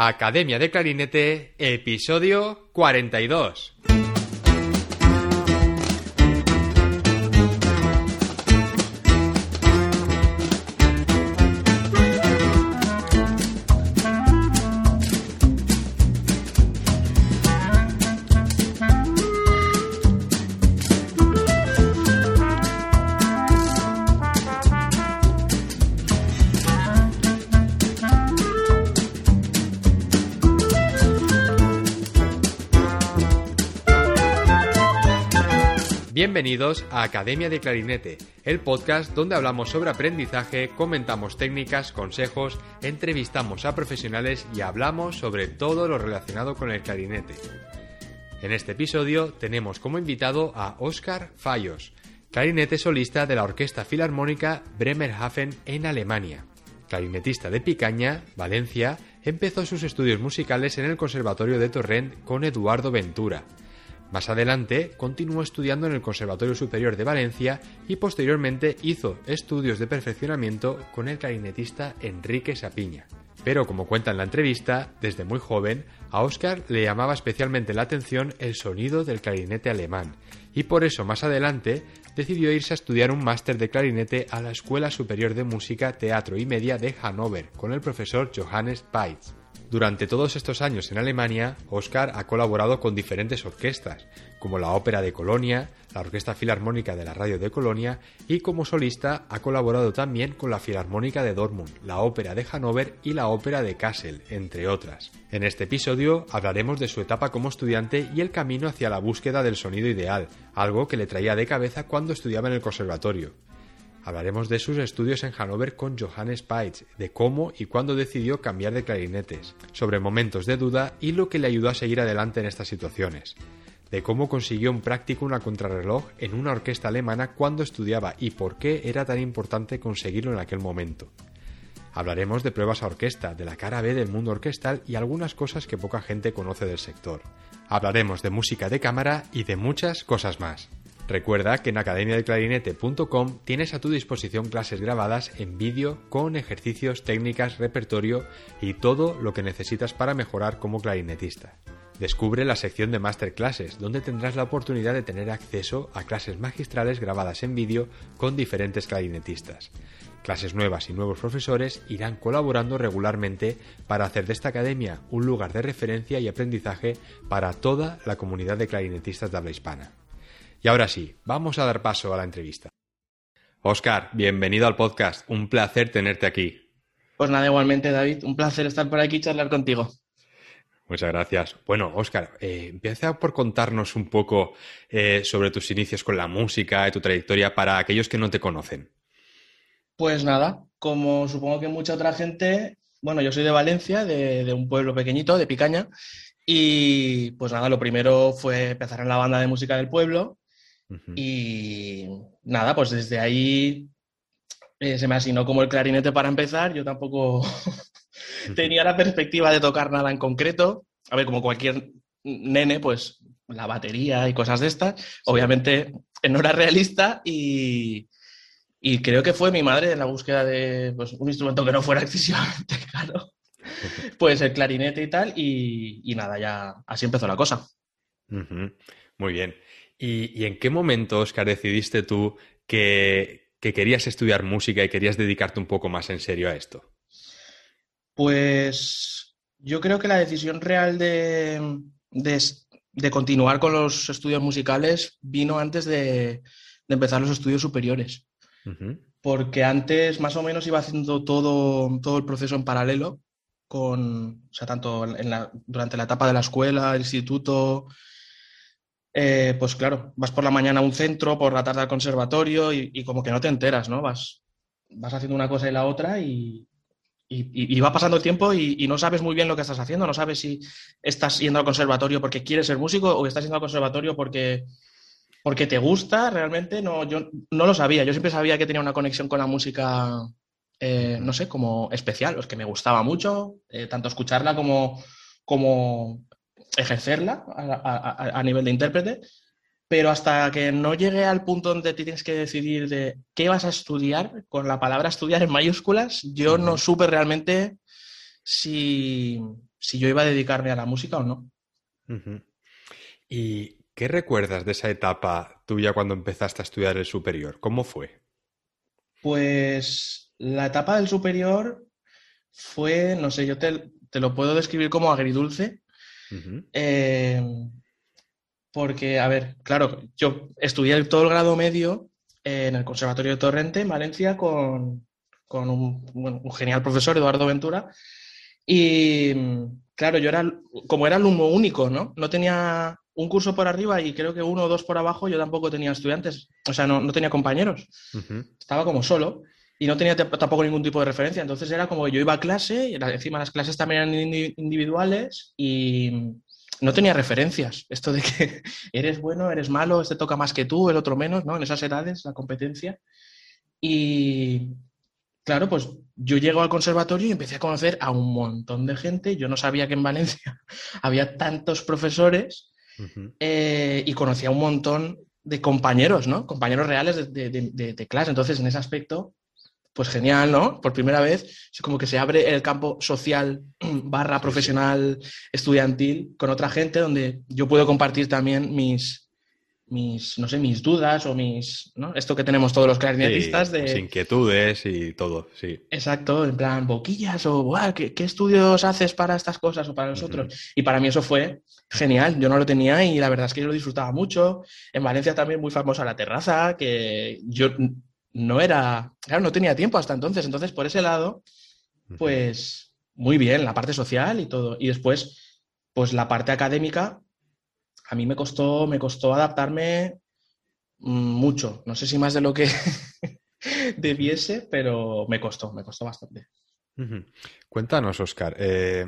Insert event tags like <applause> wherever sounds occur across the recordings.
Academia de Clarinete, episodio 42. Bienvenidos a Academia de Clarinete, el podcast donde hablamos sobre aprendizaje, comentamos técnicas, consejos, entrevistamos a profesionales y hablamos sobre todo lo relacionado con el clarinete. En este episodio tenemos como invitado a Óscar Fallos, clarinete solista de la Orquesta Filarmónica Bremerhaven en Alemania. Clarinetista de Picaña, Valencia, empezó sus estudios musicales en el Conservatorio de Torrent con Eduardo Ventura más adelante continuó estudiando en el Conservatorio Superior de Valencia y posteriormente hizo estudios de perfeccionamiento con el clarinetista Enrique Sapiña. Pero como cuenta en la entrevista, desde muy joven, a Oscar le llamaba especialmente la atención el sonido del clarinete alemán, y por eso más adelante decidió irse a estudiar un máster de clarinete a la Escuela Superior de Música, Teatro y Media de Hannover con el profesor Johannes Peitz. Durante todos estos años en Alemania, Oscar ha colaborado con diferentes orquestas, como la Ópera de Colonia, la Orquesta Filarmónica de la Radio de Colonia y como solista ha colaborado también con la Filarmónica de Dortmund, la Ópera de Hannover y la Ópera de Kassel, entre otras. En este episodio hablaremos de su etapa como estudiante y el camino hacia la búsqueda del sonido ideal, algo que le traía de cabeza cuando estudiaba en el conservatorio. Hablaremos de sus estudios en Hannover con Johannes Peitz, de cómo y cuándo decidió cambiar de clarinetes, sobre momentos de duda y lo que le ayudó a seguir adelante en estas situaciones, de cómo consiguió un práctico una contrarreloj en una orquesta alemana cuando estudiaba y por qué era tan importante conseguirlo en aquel momento. Hablaremos de pruebas a orquesta, de la cara B del mundo orquestal y algunas cosas que poca gente conoce del sector. Hablaremos de música de cámara y de muchas cosas más. Recuerda que en academiadeclarinete.com tienes a tu disposición clases grabadas en vídeo con ejercicios, técnicas, repertorio y todo lo que necesitas para mejorar como clarinetista. Descubre la sección de Masterclasses, donde tendrás la oportunidad de tener acceso a clases magistrales grabadas en vídeo con diferentes clarinetistas. Clases nuevas y nuevos profesores irán colaborando regularmente para hacer de esta academia un lugar de referencia y aprendizaje para toda la comunidad de clarinetistas de habla hispana. Y ahora sí, vamos a dar paso a la entrevista. Oscar, bienvenido al podcast. Un placer tenerte aquí. Pues nada, igualmente, David. Un placer estar por aquí y charlar contigo. Muchas gracias. Bueno, Oscar, eh, empieza por contarnos un poco eh, sobre tus inicios con la música y tu trayectoria para aquellos que no te conocen. Pues nada, como supongo que mucha otra gente, bueno, yo soy de Valencia, de un pueblo pequeñito, de Picaña, y pues nada, lo primero fue empezar en la banda de música del pueblo, y nada, pues desde ahí eh, se me asignó como el clarinete para empezar. Yo tampoco <laughs> tenía la perspectiva de tocar nada en concreto. A ver, como cualquier nene, pues la batería y cosas de estas. Obviamente no era realista y, creo que fue mi madre en la búsqueda de pues, un instrumento que no fuera <laughs> excesivamente caro. Pues el clarinete y tal, y, nada, ya así empezó la cosa. Muy bien. ¿Y, en qué momento, Oscar, decidiste tú que, querías estudiar música y querías dedicarte un poco más en serio a esto? Pues yo creo que la decisión real de, continuar con los estudios musicales vino antes de, empezar los estudios superiores. Porque antes más o menos iba haciendo todo, todo el proceso en paralelo, con, o sea, tanto durante la etapa de la escuela, el instituto, eh, pues claro, vas por la mañana a un centro, por la tarde al conservatorio y, como que no te enteras, ¿no? Vas, vas haciendo una cosa y la otra y, va pasando el tiempo y, no sabes muy bien lo que estás haciendo, no sabes si estás yendo al conservatorio porque quieres ser músico o estás yendo al conservatorio porque, porque te gusta realmente. No, yo no lo sabía, yo siempre sabía que tenía una conexión con la música, eh, no sé, como especial, los que me gustaba mucho, eh, tanto escucharla como, como ejercerla a, nivel de intérprete, pero hasta que no llegue al punto donde tienes que decidir de qué vas a estudiar, con la palabra estudiar en mayúsculas, yo no supe realmente si, si yo iba a dedicarme a la música o no. ¿Y qué recuerdas de esa etapa tuya cuando empezaste a estudiar el superior? ¿Cómo fue? Pues la etapa del superior fue, no sé, yo te, lo puedo describir como agridulce. Eh, porque, a ver, claro, yo estudié todo el grado medio en el Conservatorio de Torrente, en Valencia, con, un, genial profesor, Eduardo Ventura. Y, claro, yo era, como era alumno único, ¿no? No tenía un curso por arriba y creo que uno o dos por abajo, yo tampoco tenía estudiantes, o sea, no, tenía compañeros. Estaba como solo y no tenía tampoco ningún tipo de referencia. Entonces era como que yo iba a clase, y encima las clases también eran individuales y no tenía referencias. Esto de que <laughs> eres bueno, eres malo, este toca más que tú, el otro menos, ¿no? En esas edades, la competencia. Y claro, pues yo llego al conservatorio y empecé a conocer a un montón de gente. Yo no sabía que en Valencia <laughs> había tantos profesores eh, y conocía un montón de compañeros, ¿no? Compañeros reales de, de, clase. Entonces, en ese aspecto, pues genial, ¿no? Por primera vez, es como que se abre el campo social <clears throat> barra profesional estudiantil con otra gente donde yo puedo compartir también mis, mis no sé, mis dudas o mis, ¿no? Esto que tenemos todos los clarinetistas de... inquietudes y todo, sí. Exacto, en plan, boquillas o, ¿qué, estudios haces para estas cosas o para nosotros? Y para mí eso fue genial, yo no lo tenía y la verdad es que yo lo disfrutaba mucho. En Valencia también muy famosa la terraza, que yo no era, claro, no tenía tiempo hasta entonces. Entonces, por ese lado, pues muy bien, la parte social y todo. Y después, pues la parte académica, a mí me costó, me costó adaptarme mm, mucho. No sé si más de lo que <laughs> debiese, pero me costó, me costó bastante. Cuéntanos, Oscar, eh,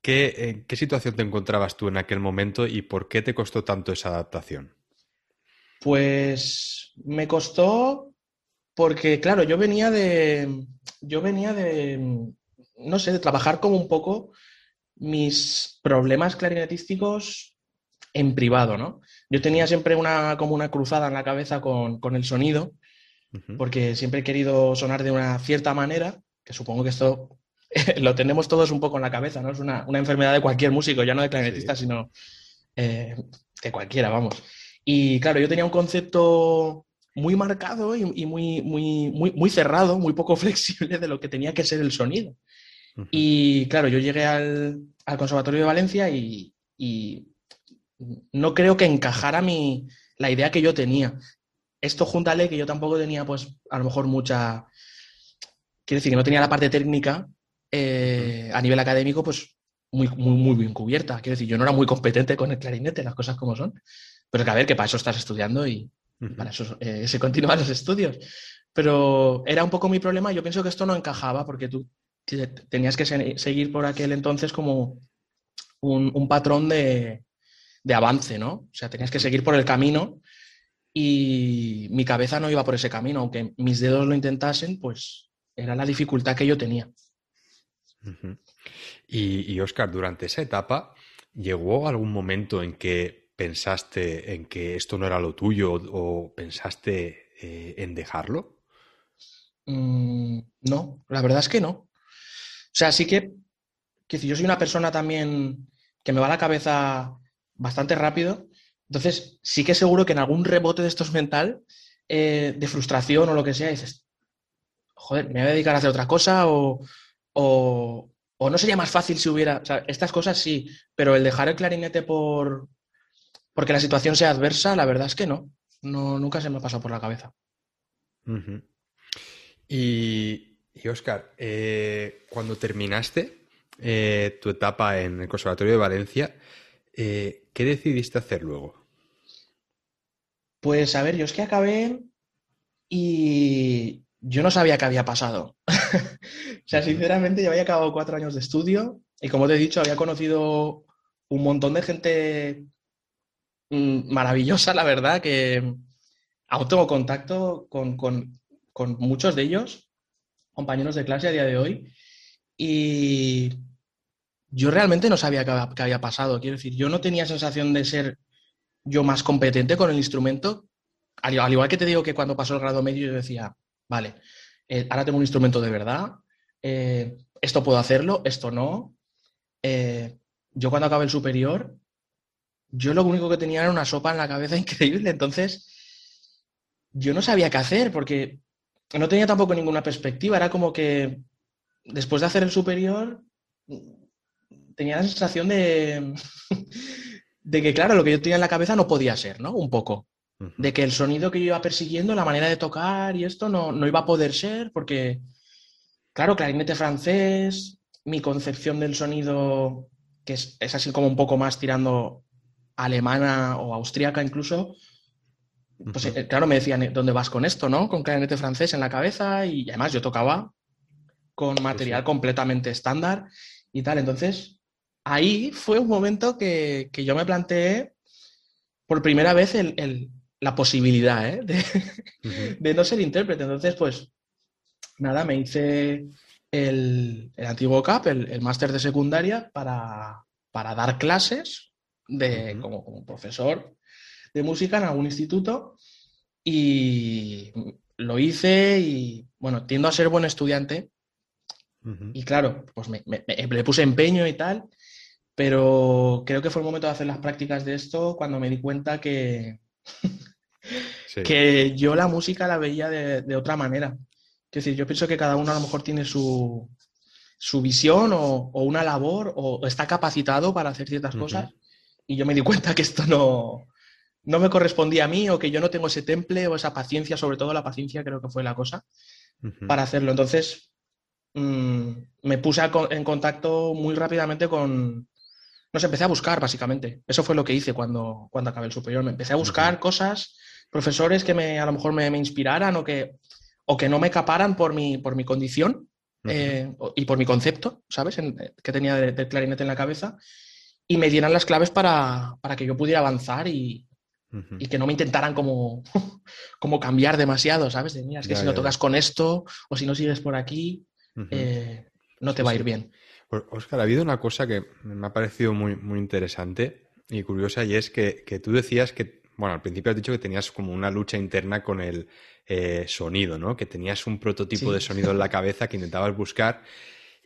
¿qué, ¿en qué situación te encontrabas tú en aquel momento y por qué te costó tanto esa adaptación? Pues me costó porque, claro, yo venía de, yo venía de, no sé, de trabajar como un poco mis problemas clarinetísticos en privado, ¿no? Yo tenía siempre una, como una cruzada en la cabeza con, el sonido, porque siempre he querido sonar de una cierta manera, que supongo que esto <laughs> lo tenemos todos un poco en la cabeza, ¿no? Es una, enfermedad de cualquier músico, ya no de clarinetista, sino eh, de cualquiera, vamos. Y claro, yo tenía un concepto muy marcado y, muy, muy, muy, muy, cerrado, muy poco <laughs> flexible de lo que tenía que ser el sonido. Y claro, yo llegué al, Conservatorio de Valencia y, no creo que encajara mi, la idea que yo tenía. Esto júntale que yo tampoco tenía, pues, a lo mejor mucha... Quiero decir, que no tenía la parte técnica eh, a nivel académico, pues, muy, muy, muy bien cubierta. Quiero decir, yo no era muy competente con el clarinete, las cosas como son. Pero que a ver, que para eso estás estudiando y para eso eh, se continúan los estudios. Pero era un poco mi problema. Yo pienso que esto no encajaba porque tú tenías que seguir por aquel entonces como un, patrón de, avance, ¿no? O sea, tenías que seguir por el camino y mi cabeza no iba por ese camino, aunque mis dedos lo intentasen, pues era la dificultad que yo tenía. y, y Oscar, durante esa etapa, ¿llegó algún momento en que pensaste en que esto no era lo tuyo o pensaste eh, en dejarlo? Mm, no, la verdad es que no. O sea, sí que, que si yo soy una persona también que me va a la cabeza bastante rápido, entonces sí que seguro que en algún rebote de estos mental, eh, de frustración o lo que sea, dices, joder, me voy a dedicar a hacer otra cosa o, o, o no sería más fácil si hubiera, o sea, estas cosas sí, pero el dejar el clarinete por, porque la situación sea adversa, la verdad es que no. no nunca se me ha pasado por la cabeza. Y, Oscar, eh, cuando terminaste eh, tu etapa en el Conservatorio de Valencia, eh, ¿qué decidiste hacer luego? Pues a ver, yo es que acabé y yo no sabía qué había pasado. <laughs> o sea, sinceramente, yo había acabado cuatro años de estudio y como te he dicho, había conocido un montón de gente maravillosa, la verdad, que aún tengo contacto con, muchos de ellos, compañeros de clase a día de hoy, y yo realmente no sabía qué, había pasado. Quiero decir, yo no tenía sensación de ser yo más competente con el instrumento, al, igual que te digo que cuando pasó el grado medio yo decía, vale, eh, ahora tengo un instrumento de verdad, eh, esto puedo hacerlo, esto no, eh, yo cuando acabé el superior, yo lo único que tenía era una sopa en la cabeza <laughs> increíble, entonces yo no sabía qué hacer porque no tenía tampoco ninguna perspectiva, era como que después de hacer el superior tenía la sensación de, <laughs> de que, claro, lo que yo tenía en la cabeza no podía ser, ¿no? Un poco. De que el sonido que yo iba persiguiendo, la manera de tocar y esto no, no iba a poder ser porque, claro, clarinete francés, mi concepción del sonido, que es, así como un poco más tirando alemana o austríaca incluso, pues eh, claro, me decían, ¿dónde vas con esto, no? Con clarinete francés en la cabeza y además yo tocaba con material completamente estándar y tal. Entonces, ahí fue un momento que, yo me planteé por primera vez el, la posibilidad ¿eh? de, no ser intérprete. Entonces, pues nada, me hice el, antiguo CAP, el, máster de secundaria, para, dar clases de, como, profesor de música en algún instituto. Y lo hice y, bueno, tiendo a ser buen estudiante. Y claro, pues me, le puse empeño y tal. Pero creo que fue el momento de hacer las prácticas de esto cuando me di cuenta que, <laughs> que yo la música la veía de, otra manera. Es decir, yo pienso que cada uno a lo mejor tiene su, su visión o, una labor o está capacitado para hacer ciertas cosas y yo me di cuenta que esto no, no me correspondía a mí o que yo no tengo ese temple o esa paciencia, sobre todo la paciencia creo que fue la cosa, para hacerlo. Entonces mm, me puse en contacto muy rápidamente con, nos empecé a buscar, básicamente. Eso fue lo que hice cuando, cuando acabé el superior. Me empecé a buscar cosas, profesores que me, a lo mejor me, inspiraran o que, o que no me caparan por mi, por mi condición eh, y por mi concepto, ¿sabes? que tenía del clarinete en la cabeza. Y me dieran las claves para, que yo pudiera avanzar y, que no me intentaran como, <laughs> como cambiar demasiado, ¿sabes? De, mira, es que si no tocas con esto o si no sigues por aquí, eh, no te va a ir bien. Oscar, ha habido una cosa que me ha parecido muy, muy interesante y curiosa y es que, tú decías que, bueno, al principio has dicho que tenías como una lucha interna con el eh, sonido, ¿no? Que tenías un prototipo de sonido en la cabeza que intentabas buscar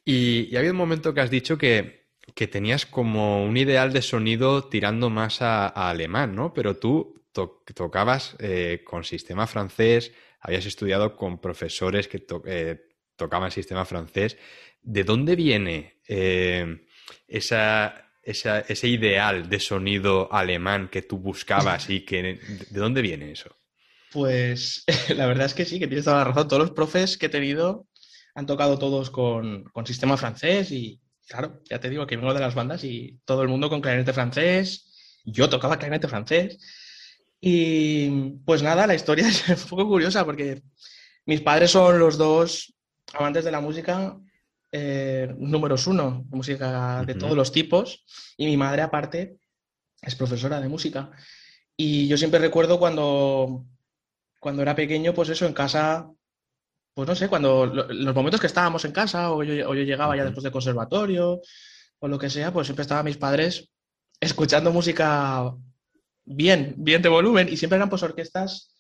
y, y ha habido un momento que has dicho que, tenías como un ideal de sonido tirando más a, alemán, ¿no? Pero tú tocabas eh, con sistema francés, habías estudiado con profesores que eh, tocaban sistema francés ¿De dónde viene eh, ese ideal de sonido alemán que tú buscabas y que de dónde viene eso? Pues <laughs> la verdad es que sí, que tienes toda la razón. Todos los profes que he tenido han tocado todos con, sistema francés y claro, ya te digo que vengo de las bandas y todo el mundo con clarinete francés. Yo tocaba clarinete francés. Y pues nada, la historia <laughs> es un poco curiosa porque mis padres son los dos amantes de la música eh, números uno, música de todos los tipos, y mi madre aparte es profesora de música. Y yo siempre recuerdo cuando, cuando era pequeño, pues eso, en casa, pues no sé, cuando los momentos que estábamos en casa o yo, llegaba ya después de conservatorio o lo que sea, pues siempre estaban mis padres escuchando música bien, bien de volumen y siempre eran pues orquestas,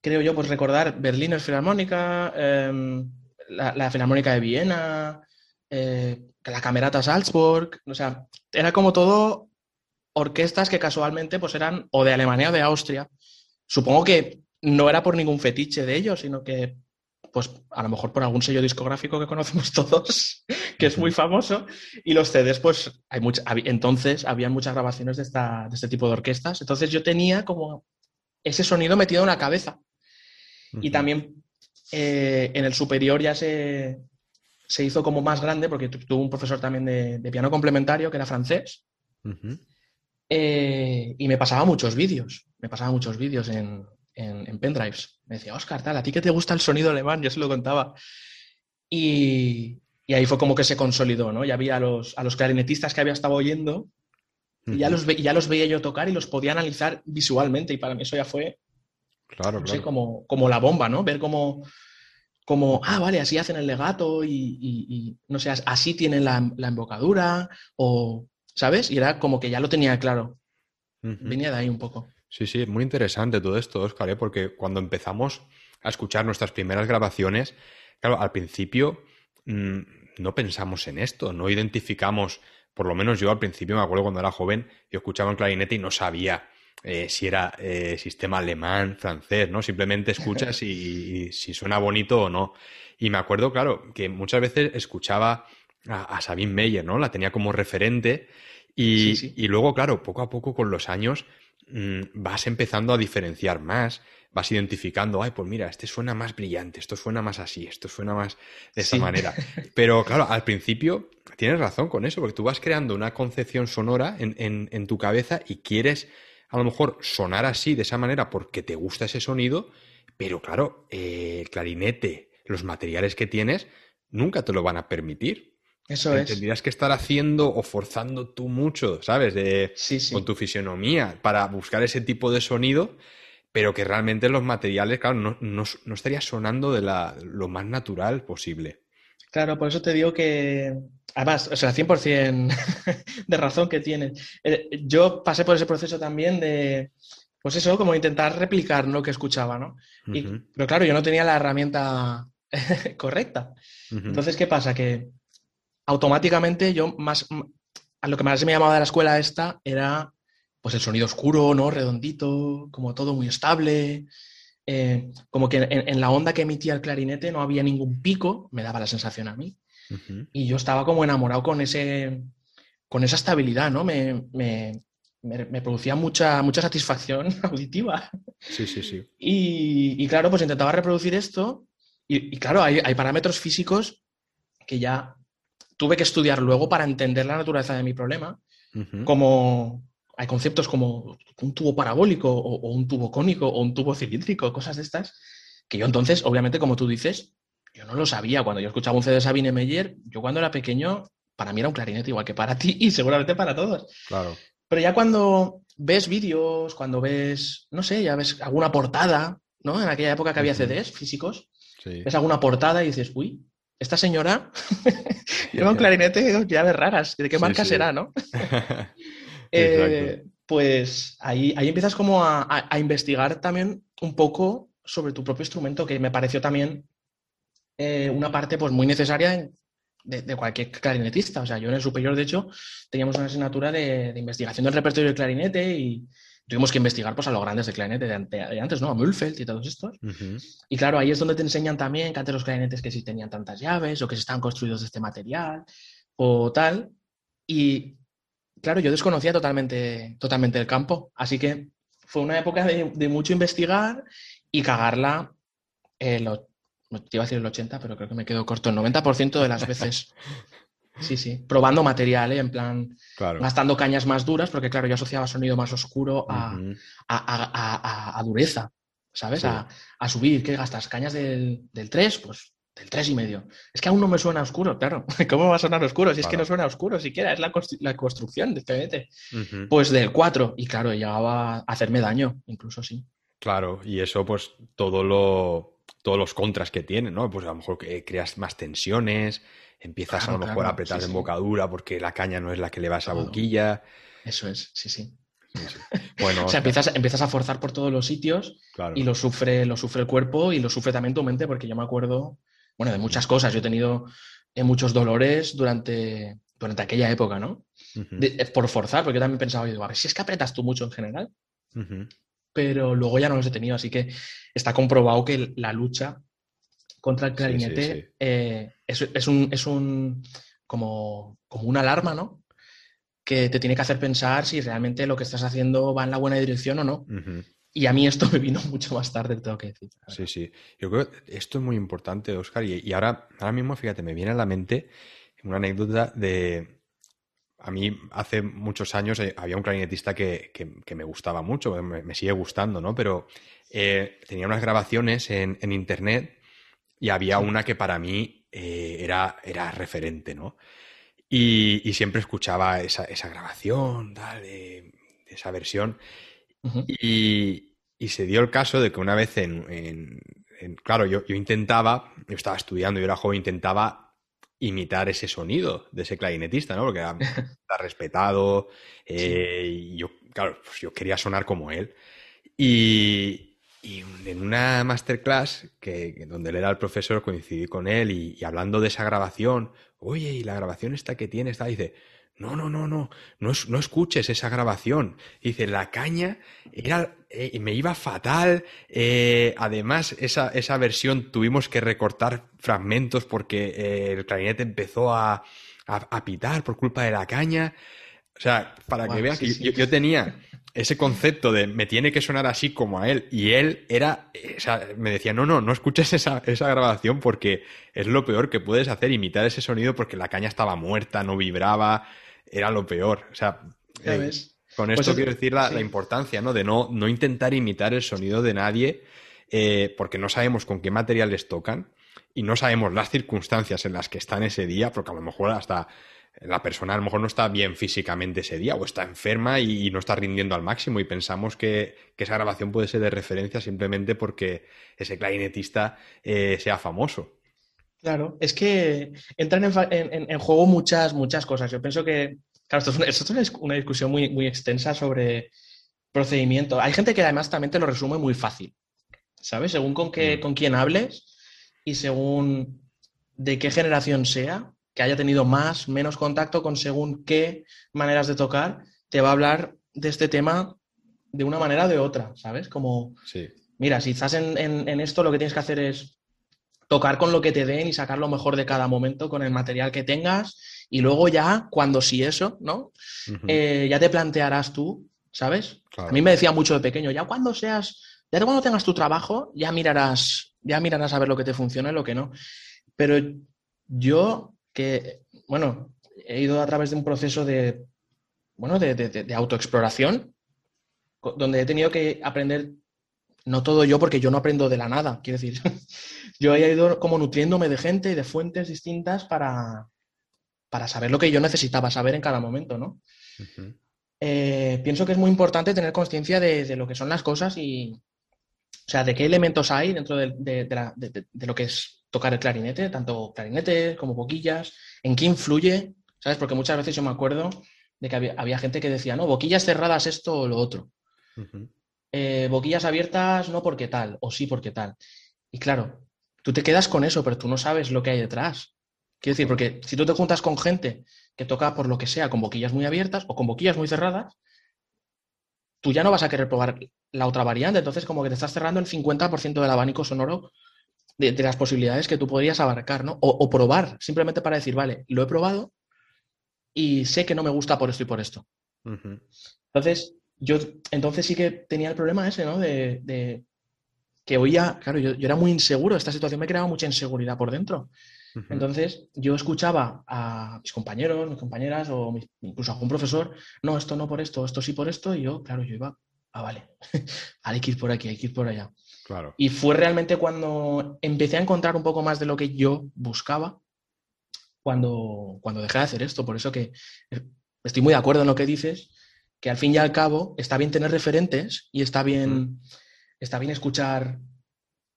creo yo, pues recordar Berliner Filarmónica, eh, la, Filarmónica de Viena, eh, la Camerata Salzburg, o sea, era como todo orquestas que casualmente pues eran o de Alemania o de Austria. Supongo que no era por ningún fetiche de ellos, sino que pues a lo mejor por algún sello discográfico que conocemos <laughs> todos, que es muy famoso, y los CDs, pues hay mucha, entonces habían muchas grabaciones de, esta, de este tipo de orquestas, entonces yo tenía como ese sonido metido en la cabeza. Y también eh, en el superior ya se, hizo como más grande porque tuvo un profesor también de, piano complementario que era francés. Eh, y me pasaba muchos vídeos, me pasaba muchos vídeos en, pendrives. Me decía, Oscar, tal, ¿a ti que te gusta el sonido alemán? Yo se lo contaba. Y, ahí fue como que se consolidó, ¿no? Ya había a los, a los clarinetistas que había estado oyendo y ya los, ya los veía yo tocar y los podía analizar visualmente. Y para mí eso ya fue Claro, como, como la bomba, ¿no? Ver cómo, como, ah, vale, así hacen el legato y, no sé, así tienen la, embocadura o, ¿sabes? Y era como que ya lo tenía claro. Venía de ahí un poco. Sí, sí, muy interesante todo esto, Oscar, ¿eh? porque cuando empezamos a escuchar nuestras primeras grabaciones, claro, al principio mm, no pensamos en esto, no identificamos, por lo menos yo al principio me acuerdo cuando era joven, yo escuchaba un clarinete y no sabía eh, si era eh, sistema alemán, francés, ¿no? Simplemente escuchas y, si suena bonito o no. Y me acuerdo, claro, que muchas veces escuchaba a, Sabine Meyer, ¿no? La tenía como referente y, luego, claro, poco a poco con los años mm, vas empezando a diferenciar más, vas identificando, ay, pues mira, este suena más brillante, esto suena más así, esto suena más de esa manera. <laughs> Pero claro, al principio tienes razón con eso, porque tú vas creando una concepción sonora en tu cabeza y quieres a lo mejor sonar así, de esa manera, porque te gusta ese sonido, pero claro, eh, el clarinete, los materiales que tienes, nunca te lo van a permitir. Eso es. Tendrías que estar haciendo o forzando tú mucho, ¿sabes? De, Con tu fisionomía para buscar ese tipo de sonido, pero que realmente los materiales, claro, no, no, estaría sonando de la, lo más natural posible. Claro, por eso te digo que, además, o sea, 100% <laughs> de razón que tienes. Eh, yo pasé por ese proceso también de, pues eso, como intentar replicar lo que escuchaba, ¿no? pero claro, yo no tenía la herramienta <laughs> correcta. Entonces, ¿qué pasa? Que automáticamente yo más, a lo que más me llamaba de la escuela esta era, pues el sonido oscuro, ¿no? Redondito, como todo muy estable. Eh, como que en, la onda que emitía el clarinete no había ningún pico, me daba la sensación a mí. Y yo estaba como enamorado con, ese, con esa estabilidad, ¿no? Me, producía mucha, mucha satisfacción <laughs> auditiva. Sí, sí, sí. Y, claro, pues intentaba reproducir esto. Y, claro, hay, parámetros físicos que ya tuve que estudiar luego para entender la naturaleza de mi problema, como hay conceptos como un tubo parabólico o, un tubo cónico o un tubo cilíndrico, cosas de estas, que yo entonces, obviamente, como tú dices, yo no lo sabía. Cuando yo escuchaba un CD de Sabine Meyer, yo cuando era pequeño, para mí era un clarinete igual que para ti <laughs> y seguramente para todos. Claro. Pero ya cuando ves vídeos, cuando ves, no sé, ya ves alguna portada, ¿no? En aquella época que había CDs físicos, ves alguna portada y dices, uy, esta señora <laughs> lleva un clarinete llaves raras, ¿de qué marca será, no? <laughs> Eh, pues ahí, ahí empiezas como a, investigar también un poco sobre tu propio instrumento, que me pareció también eh, una parte pues, muy necesaria de, cualquier clarinetista. O sea, yo en el superior, de hecho, teníamos una asignatura de, investigación del repertorio del clarinete y tuvimos que investigar pues, a los grandes de clarinete de, antes, ¿no? A Mühlfeld y todos estos. Y claro, ahí es donde te enseñan también que antes los clarinetes que sí tenían tantas llaves o que se estaban construidos de este material o tal. Y claro, yo desconocía totalmente, totalmente el campo, así que fue una época de, mucho investigar y cagarla, lo, te iba a decir el 80, pero creo que me quedo corto, el 90% de las veces. <laughs> Sí, sí, probando material, ¿eh? en plan, gastando cañas más duras, porque claro, yo asociaba sonido más oscuro a, dureza, ¿sabes? A, subir, ¿qué gastas? ¿Cañas del, del 3? Pues del tres y medio. Es que aún no me suena oscuro, claro. <laughs> ¿Cómo va a sonar oscuro? Si es que no suena oscuro siquiera, es la, construcción de este Pues del 4. Y claro, llegaba a hacerme daño, incluso sí. Claro, y eso, pues, todo lo, todos los contras que tiene, ¿no? Pues a lo mejor creas más tensiones, empiezas a lo mejor a apretar la embocadura porque la caña no es la que le va a esa boquilla. Eso es, sí, sí. <laughs> Bueno, o sea, empiezas, empiezas, a forzar por todos los sitios y lo sufre, lo sufre el cuerpo y lo sufre también tu mente, porque yo me acuerdo bueno, de muchas cosas. Yo he tenido eh, muchos dolores durante, durante aquella época, ¿no? Eh, por forzar, porque yo también pensaba, a ver, si es que apretas tú mucho en general, pero luego ya no los he tenido, así que está comprobado que la lucha contra el clarinete eh, es, un, es un como, como una alarma, ¿no? Que te tiene que hacer pensar si realmente lo que estás haciendo va en la buena dirección o no. Y a mí esto <laughs> me vino mucho más tarde, tengo que decir. Sí, sí. Yo creo que esto es muy importante, Oscar. Y, ahora, ahora mismo, fíjate, me viene a la mente una anécdota de. A mí, hace muchos años eh, había un clarinetista que, que, me gustaba mucho, me, sigue gustando, ¿no? Pero eh, tenía unas grabaciones en, en, internet y había una que para mí eh, era, era referente, ¿no? Y, y siempre escuchaba esa, esa grabación, tal, de esa versión. Y, se dio el caso de que una vez en, claro, yo, intentaba, yo estaba estudiando, yo era joven, intentaba imitar ese sonido de ese clarinetista, ¿no? Porque era, <laughs> respetado, eh, y yo, claro, pues yo quería sonar como él. Y, Y en una masterclass, que, donde él era el profesor, coincidí con él y, hablando de esa grabación, oye, y la grabación esta que tiene, está, dice, no, no, no, no, no, no escuches esa grabación. Dice, la caña era, eh, me iba fatal. Eh, además, esa, esa, versión tuvimos que recortar fragmentos porque eh, el clarinete empezó a, a, pitar por culpa de la caña. O sea, para que vean que yo, tenía ese concepto de me tiene que sonar así como a él. Y él era, o sea, me decía, no, no, no escuches esa, esa grabación porque es lo peor que puedes hacer, imitar ese sonido porque la caña estaba muerta, no vibraba era lo peor. O sea, eh, con esto pues quiero decir la, importancia, ¿no? De no, no intentar imitar el sonido de nadie, eh, porque no sabemos con qué materiales tocan y no sabemos las circunstancias en las que están ese día, porque a lo mejor hasta la persona a lo mejor no está bien físicamente ese día o está enferma y, no está rindiendo al máximo y pensamos que, esa grabación puede ser de referencia simplemente porque ese clarinetista eh, sea famoso. Claro, es que entran en, juego muchas, muchas cosas. Yo pienso que, claro, esto es una, discusión muy, muy extensa sobre procedimiento. Hay gente que además también te lo resume muy fácil, ¿sabes? Según con, qué, mm. con quién hables y según de qué generación sea, que haya tenido más, menos contacto con según qué maneras de tocar, te va a hablar de este tema de una manera o de otra, ¿sabes? Como, mira, si estás en esto, lo que tienes que hacer es tocar con lo que te den y sacar lo mejor de cada momento con el material que tengas y luego ya, cuando si eso, ¿no? Eh, ya te plantearás tú, ¿sabes? A mí me decía mucho de pequeño, ya cuando seas, ya cuando tengas tu trabajo, ya mirarás, ya mirarás a ver lo que te funciona y lo que no. Pero yo, que, bueno, he ido a través de un proceso de, bueno, de, de autoexploración, donde he tenido que aprender no todo yo, porque yo no aprendo de la nada, quiero decir. <laughs> yo he ido como nutriéndome de gente y de fuentes distintas para, para saber lo que yo necesitaba saber en cada momento, ¿no? Eh, pienso que es muy importante tener conciencia de, lo que son las cosas y, o sea, de qué elementos hay dentro de, lo que es tocar el clarinete, tanto clarinete como boquillas, en qué influye, ¿sabes? Porque muchas veces yo me acuerdo de que había, gente que decía, no, boquillas cerradas esto o lo otro. Eh, boquillas abiertas no porque tal, o sí porque tal. Y claro, tú te quedas con eso, pero tú no sabes lo que hay detrás. Quiero decir, porque si tú te juntas con gente que toca por lo que sea, con boquillas muy abiertas o con boquillas muy cerradas, tú ya no vas a querer probar la otra variante. Entonces, como que te estás cerrando el 50% del abanico sonoro de, las posibilidades que tú podrías abarcar, ¿no? O, probar, simplemente para decir, vale, lo he probado y sé que no me gusta por esto y por esto. Entonces, yo entonces sí que tenía el problema ese, ¿no? De, que oía, claro, yo, era muy inseguro, esta situación me creaba mucha inseguridad por dentro. Entonces yo escuchaba a mis compañeros, mis compañeras o incluso a algún profesor, no, esto no por esto, esto sí por esto, y yo, claro, yo iba, ah, vale, <laughs> hay que ir por aquí, hay que ir por allá. Claro. Y fue realmente cuando empecé a encontrar un poco más de lo que yo buscaba, cuando, cuando dejé de hacer esto. Por eso que eh, estoy muy de acuerdo en lo que dices, que al fin y al cabo está bien tener referentes y está bien, está bien escuchar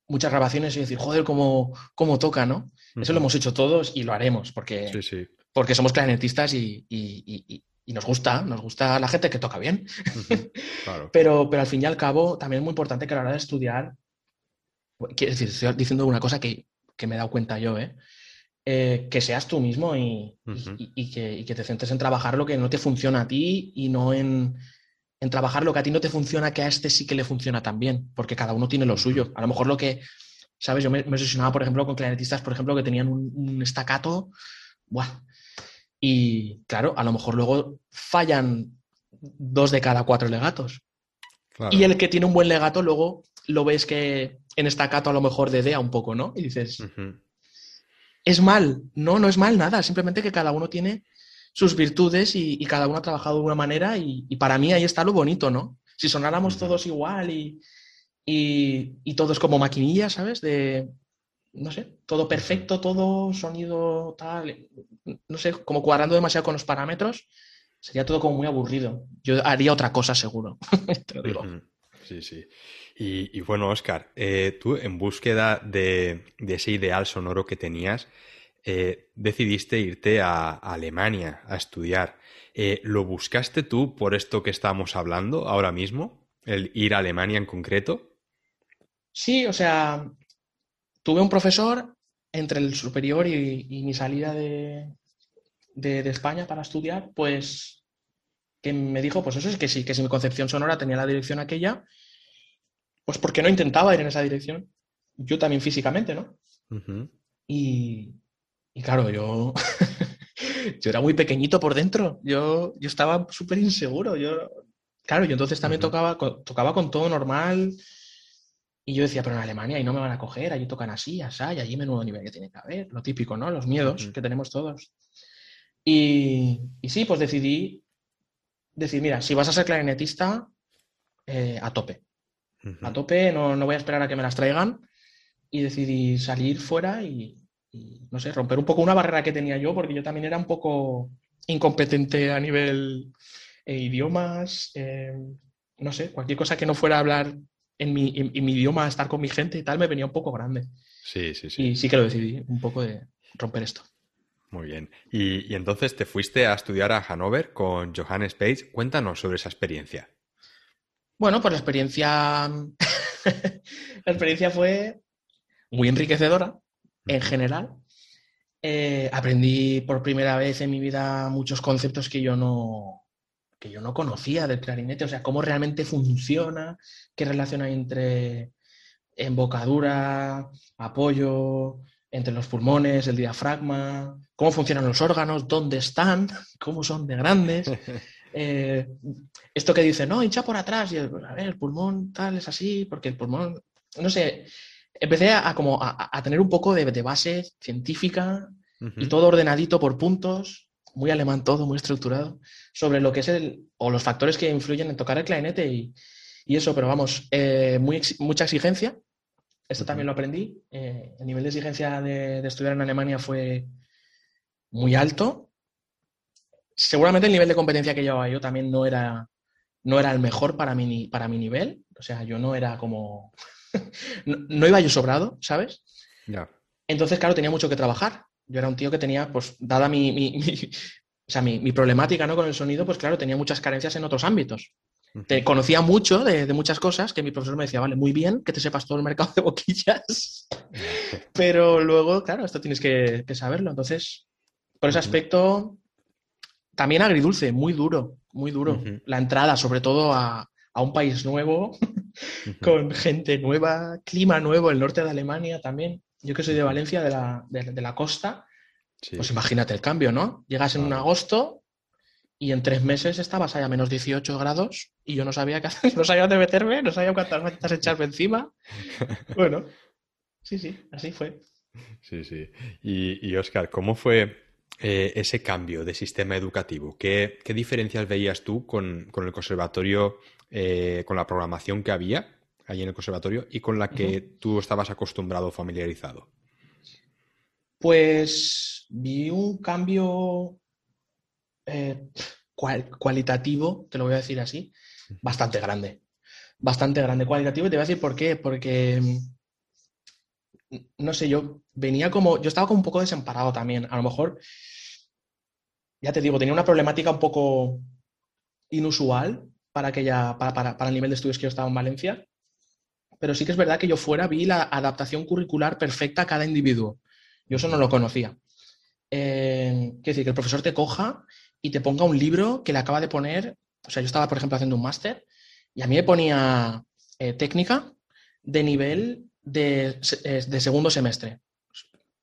muchas grabaciones y decir, joder, cómo, cómo toca, ¿no? Eso lo hemos hecho todos y lo haremos porque, porque somos clarinetistas y, nos gusta, nos gusta la gente que toca bien. <laughs> pero, pero al fin y al cabo también es muy importante que a la hora de estudiar, quiero decir, estoy diciendo una cosa que, que me he dado cuenta yo, ¿eh? Eh, que seas tú mismo y, que, te centres en trabajar lo que no te funciona a ti y no en, trabajar lo que a ti no te funciona, que a este sí que le funciona también, porque cada uno tiene lo suyo. A lo mejor lo que, ¿sabes? Yo me, me obsesionaba, por ejemplo, con clarinetistas, por ejemplo, que tenían un, estacato, Y claro, a lo mejor luego fallan dos de cada cuatro legatos. Y el que tiene un buen legato, luego lo ves que en estacato a lo mejor dedea un poco, ¿no? Y dices, es mal. No, no es mal nada. Simplemente que cada uno tiene sus virtudes y, cada uno ha trabajado de una manera y, para mí ahí está lo bonito, ¿no? Si sonáramos todos igual y, y, todos como maquinillas, ¿sabes? De, no sé, todo perfecto, todo sonido tal, no sé, como cuadrando demasiado con los parámetros, sería todo como muy aburrido. Yo haría otra cosa seguro, <laughs> te lo digo. Sí, sí. Y, bueno, Oscar, eh, tú en búsqueda de, ese ideal sonoro que tenías, eh, decidiste irte a, Alemania a estudiar. Eh, ¿Lo buscaste tú por esto que estamos hablando ahora mismo? ¿El ir a Alemania en concreto? Sí, o sea, tuve un profesor entre el superior y, mi salida de, de, España para estudiar, pues que me dijo, pues eso es que sí, que si mi concepción sonora tenía la dirección aquella, pues porque no intentaba ir en esa dirección. Yo también físicamente, ¿no? y, y, claro, yo, <laughs> yo era muy pequeñito por dentro. Yo, yo estaba súper inseguro. Yo, claro, yo entonces también tocaba, tocaba con todo normal. Y yo decía, pero en Alemania ahí no me van a coger, allí tocan así, así, y allí menudo nivel que tiene que haber, lo típico, ¿no? Los miedos que tenemos todos. Y, y, sí, pues decidí decir, mira, si vas a ser clarinetista, eh, a tope. A tope, no, no, voy a esperar a que me las traigan. Y decidí salir fuera y, no sé, romper un poco una barrera que tenía yo, porque yo también era un poco incompetente a nivel eh, idiomas, eh, no sé, cualquier cosa que no fuera a hablar en mi, en mi, idioma, estar con mi gente y tal, me venía un poco grande. Sí, sí, sí. Y sí que lo decidí, un poco de romper esto. Muy bien. Y, entonces te fuiste a estudiar a Hannover con Johannes Page. Cuéntanos sobre esa experiencia. Bueno, pues la experiencia, <laughs> la experiencia fue muy enriquecedora en general. Eh, aprendí por primera vez en mi vida muchos conceptos que yo no, que yo no conocía del clarinete, o sea, cómo realmente funciona, qué relación hay entre embocadura, apoyo, entre los pulmones, el diafragma, cómo funcionan los órganos, dónde están, <laughs> cómo son de grandes. <laughs> Eh, esto que dice, no, hincha por atrás, y a ver, el pulmón tal es así, porque el pulmón, no sé, empecé a, como a, tener un poco de, base científica y todo ordenadito por puntos, muy alemán todo, muy estructurado, sobre lo que es el, o los factores que influyen en tocar el clarinete y, eso, pero vamos, eh, muy, mucha exigencia, esto también lo aprendí. Eh, el nivel de exigencia de, estudiar en Alemania fue muy alto. Seguramente el nivel de competencia que llevaba yo también no era, no era el mejor para mi, para mi nivel. O sea, yo no era como... <laughs> no, iba yo sobrado, ¿sabes? Entonces, claro, tenía mucho que trabajar. Yo era un tío que tenía, pues, dada mi, mi, o sea, mi, problemática ¿no? con el sonido, pues claro, tenía muchas carencias en otros ámbitos. Te conocía mucho de, muchas cosas que mi profesor me decía, vale, muy bien que te sepas todo el mercado de boquillas, <laughs> pero luego, claro, esto tienes que, saberlo. Entonces, por ese aspecto, también agridulce, muy duro, muy duro. La entrada, sobre todo a, un país nuevo, <laughs> con gente nueva, clima nuevo, el norte de Alemania también. Yo que soy de Valencia, de la, de, la costa, pues imagínate el cambio, ¿no? Llegas en un agosto y en tres meses estabas ahí a menos 18 grados y yo no sabía qué hacer, <laughs> no sabía dónde meterme, no sabía cuántas veces echarme encima. <laughs> Bueno, sí, sí, así fue. Sí, sí. Y, Oscar, ¿cómo fue eh, ese cambio de sistema educativo? ¿Qué, diferencias veías tú con, el conservatorio, eh, con la programación que había allí en el conservatorio y con la que tú estabas acostumbrado, familiarizado? Pues vi un cambio eh, cualitativo, te lo voy a decir así, bastante grande. Bastante grande cualitativo. Y te voy a decir por qué. Porque, mm, no sé, yo venía como, yo estaba como un poco desamparado también. A lo mejor, ya te digo, tenía una problemática un poco inusual para, aquella, para, para el nivel de estudios que yo estaba en Valencia. Pero sí que es verdad que yo fuera vi la adaptación curricular perfecta a cada individuo. Yo eso no lo conocía. Eh, quiere decir, que el profesor te coja y te ponga un libro que le acaba de poner, o sea, yo estaba, por ejemplo, haciendo un máster y a mí me ponía eh, técnica de nivel de, eh, segundo semestre,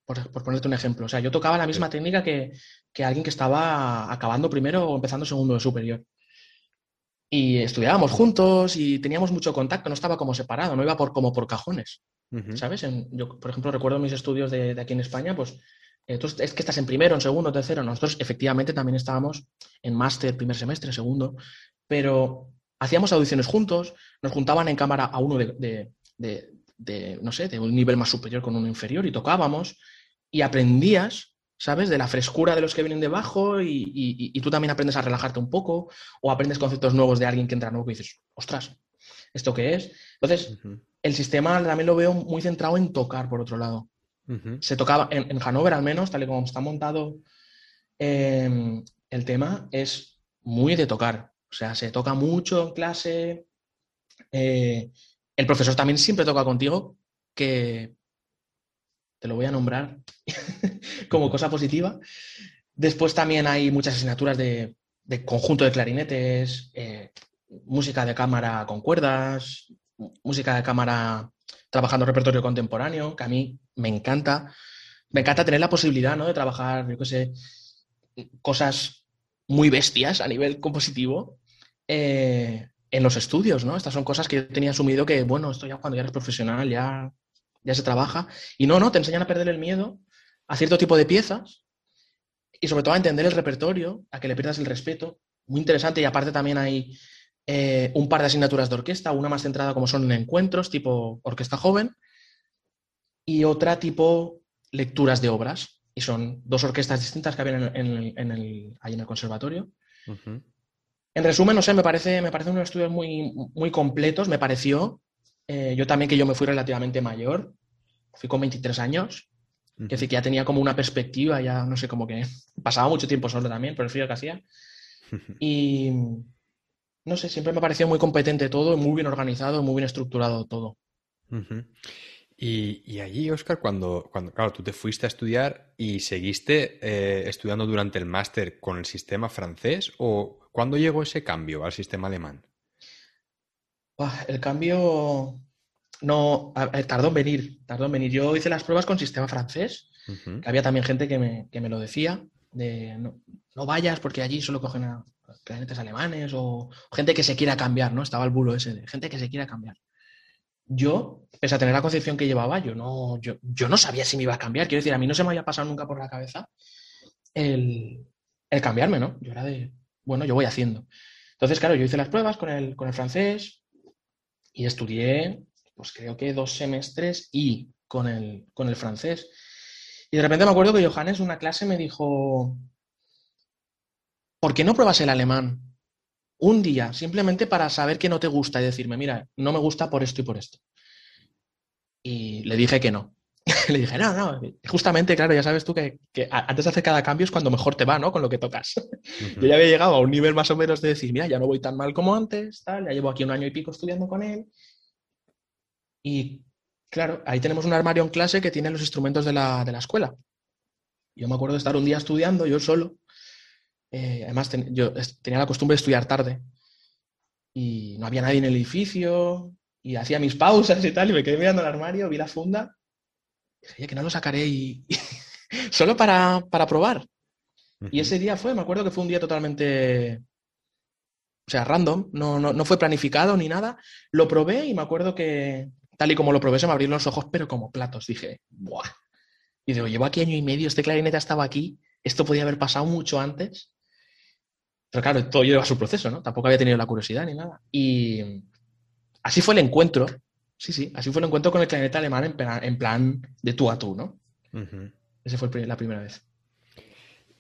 por, ponerte un ejemplo. O sea, yo tocaba la misma técnica que, alguien que estaba acabando primero o empezando segundo de superior. Y estudiábamos juntos y teníamos mucho contacto, no estaba como separado, no iba por, como por cajones. ¿Sabes? yo, por ejemplo, recuerdo mis estudios de, de, aquí en España, pues entonces, es que estás en primero, en segundo, tercero. Nosotros efectivamente también estábamos en máster, primer semestre, segundo, pero hacíamos audiciones juntos, nos juntaban en cámara a uno de, no sé, de un nivel más superior con uno inferior y tocábamos y aprendías, ¿sabes? De la frescura de los que vienen debajo y, tú también aprendes a relajarte un poco o aprendes conceptos nuevos de alguien que entra nuevo y dices, ostras, ¿esto qué es? Entonces, el sistema también lo veo muy centrado en tocar, por otro lado. Se tocaba, en, en, Hannover al menos, tal y como está montado em, el tema, es muy de tocar. O sea, se toca mucho en clase. Eh, el profesor también siempre toca contigo, que te lo voy a nombrar <laughs> como cosa positiva. Después también hay muchas asignaturas de, conjunto de clarinetes, eh, música de cámara con cuerdas, música de cámara trabajando repertorio contemporáneo, que a mí me encanta. Me encanta tener la posibilidad ¿no? de trabajar, yo qué sé, cosas muy bestias a nivel compositivo eh, en los estudios, ¿no? Estas son cosas que yo tenía asumido que, bueno, esto ya cuando ya eres profesional ya, ya se trabaja. Y no, no, te enseñan a perder el miedo a cierto tipo de piezas y sobre todo a entender el repertorio, a que le pierdas el respeto. Muy interesante y aparte también hay eh, un par de asignaturas de orquesta, una más centrada como son encuentros, tipo orquesta joven, y otra tipo lecturas de obras. Y son dos orquestas distintas que había en, el, ahí en el conservatorio. En resumen, no sé, me parece, me parece unos estudios muy, muy completos, me pareció. Eh, yo también que yo me fui relativamente mayor, fui con 23 años, que decir que ya tenía como una perspectiva, ya no sé, como que pasaba mucho tiempo solo también por el frío que hacía. Y, no sé, siempre me pareció muy competente todo, muy bien organizado, muy bien estructurado todo. y, allí, Oscar, cuando, cuando, claro, tú te fuiste a estudiar y seguiste eh, estudiando durante el máster con el sistema francés, o cuándo llegó ese cambio al sistema alemán? El cambio no tardó en venir, tardó en venir. Yo hice las pruebas con sistema francés, había también gente que me, que me lo decía, de no, no, vayas porque allí solo cogen a, clarinetes alemanes o gente que se quiera cambiar, ¿no? Estaba el bulo ese de gente que se quiera cambiar. Yo, pese a tener la concepción que llevaba, yo no, yo, yo no sabía si me iba a cambiar. Quiero decir, a mí no se me había pasado nunca por la cabeza el, el cambiarme, ¿no? Yo era de, bueno, yo voy haciendo. Entonces, claro, yo hice las pruebas con el, con el francés y estudié, pues creo que dos semestres y con el, con el francés. Y de repente me acuerdo que Johannes, una clase, me dijo, ¿por qué no pruebas el alemán un día simplemente para saber que no te gusta y decirme, mira, no me gusta por esto y por esto? Y le dije que no. <laughs> le dije, no, no, justamente, claro, ya sabes tú que, antes de hacer cada cambio es cuando mejor te va, ¿no? Con lo que tocas. <laughs> Yo ya había llegado a un nivel más o menos de decir, mira, ya no voy tan mal como antes, tal, ya llevo aquí un año y pico estudiando con él. Y claro, ahí tenemos un armario en clase que tiene los instrumentos de la, de la escuela. Yo me acuerdo de estar un día estudiando, yo solo, eh, además, yo tenía la costumbre de estudiar tarde y no había nadie en el edificio y hacía mis pausas y tal y me quedé mirando el armario, vi la funda que no lo sacaré y... <laughs> solo para, probar. Y ese día fue, me acuerdo que fue un día totalmente, o sea, random, no, no, fue planificado ni nada. Lo probé y me acuerdo que tal y como lo probé se me abrieron los ojos, pero como platos. Dije, ¡buah! Y digo, llevo aquí año y medio, este clarinete estaba aquí, esto podía haber pasado mucho antes. Pero claro, todo lleva su proceso, ¿no? Tampoco había tenido la curiosidad ni nada. Y así fue el encuentro. Sí, sí, así fue el encuentro con el clarinete alemán en plan, de tú a tú, ¿no? Esa fue la primera vez.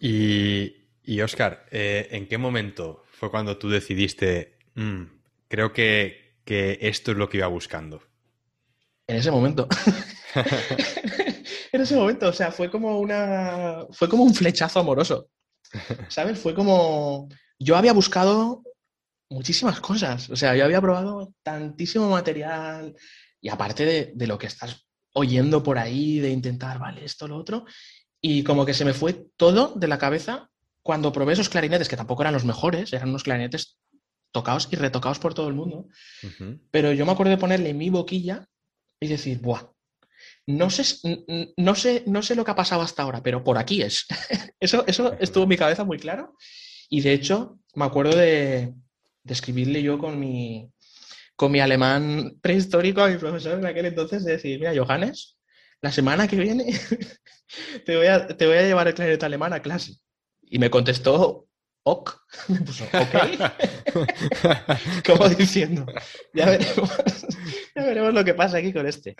Y, y Oscar, eh, ¿en qué momento fue cuando tú decidiste, mm, creo que, que esto es lo que iba buscando? En ese momento. <laughs> <laughs> en ese momento, o sea, fue como una. Fue como un flechazo amoroso. ¿Sabes? Fue como. Yo había buscado muchísimas cosas. O sea, yo había probado tantísimo material. Y aparte de, lo que estás oyendo por ahí, de intentar, vale, esto, lo otro. Y como que se me fue todo de la cabeza cuando probé esos clarinetes, que tampoco eran los mejores, eran unos clarinetes tocados y retocados por todo el mundo. Pero yo me acuerdo de ponerle mi boquilla y decir, ¡buah! No sé, no, sé, no sé lo que ha pasado hasta ahora, pero por aquí es. <laughs> eso, eso estuvo en mi cabeza muy claro. Y de hecho, me acuerdo de, escribirle yo con mi, con mi alemán prehistórico a mi profesor en aquel entonces, de decir, mira, Johannes, la semana que viene <laughs> te, voy a, te voy a llevar el clarinete alemán a clase. Y me contestó, ok, me <laughs> puso, ok, <laughs> como diciendo, ya veremos, ya veremos lo que pasa aquí con este.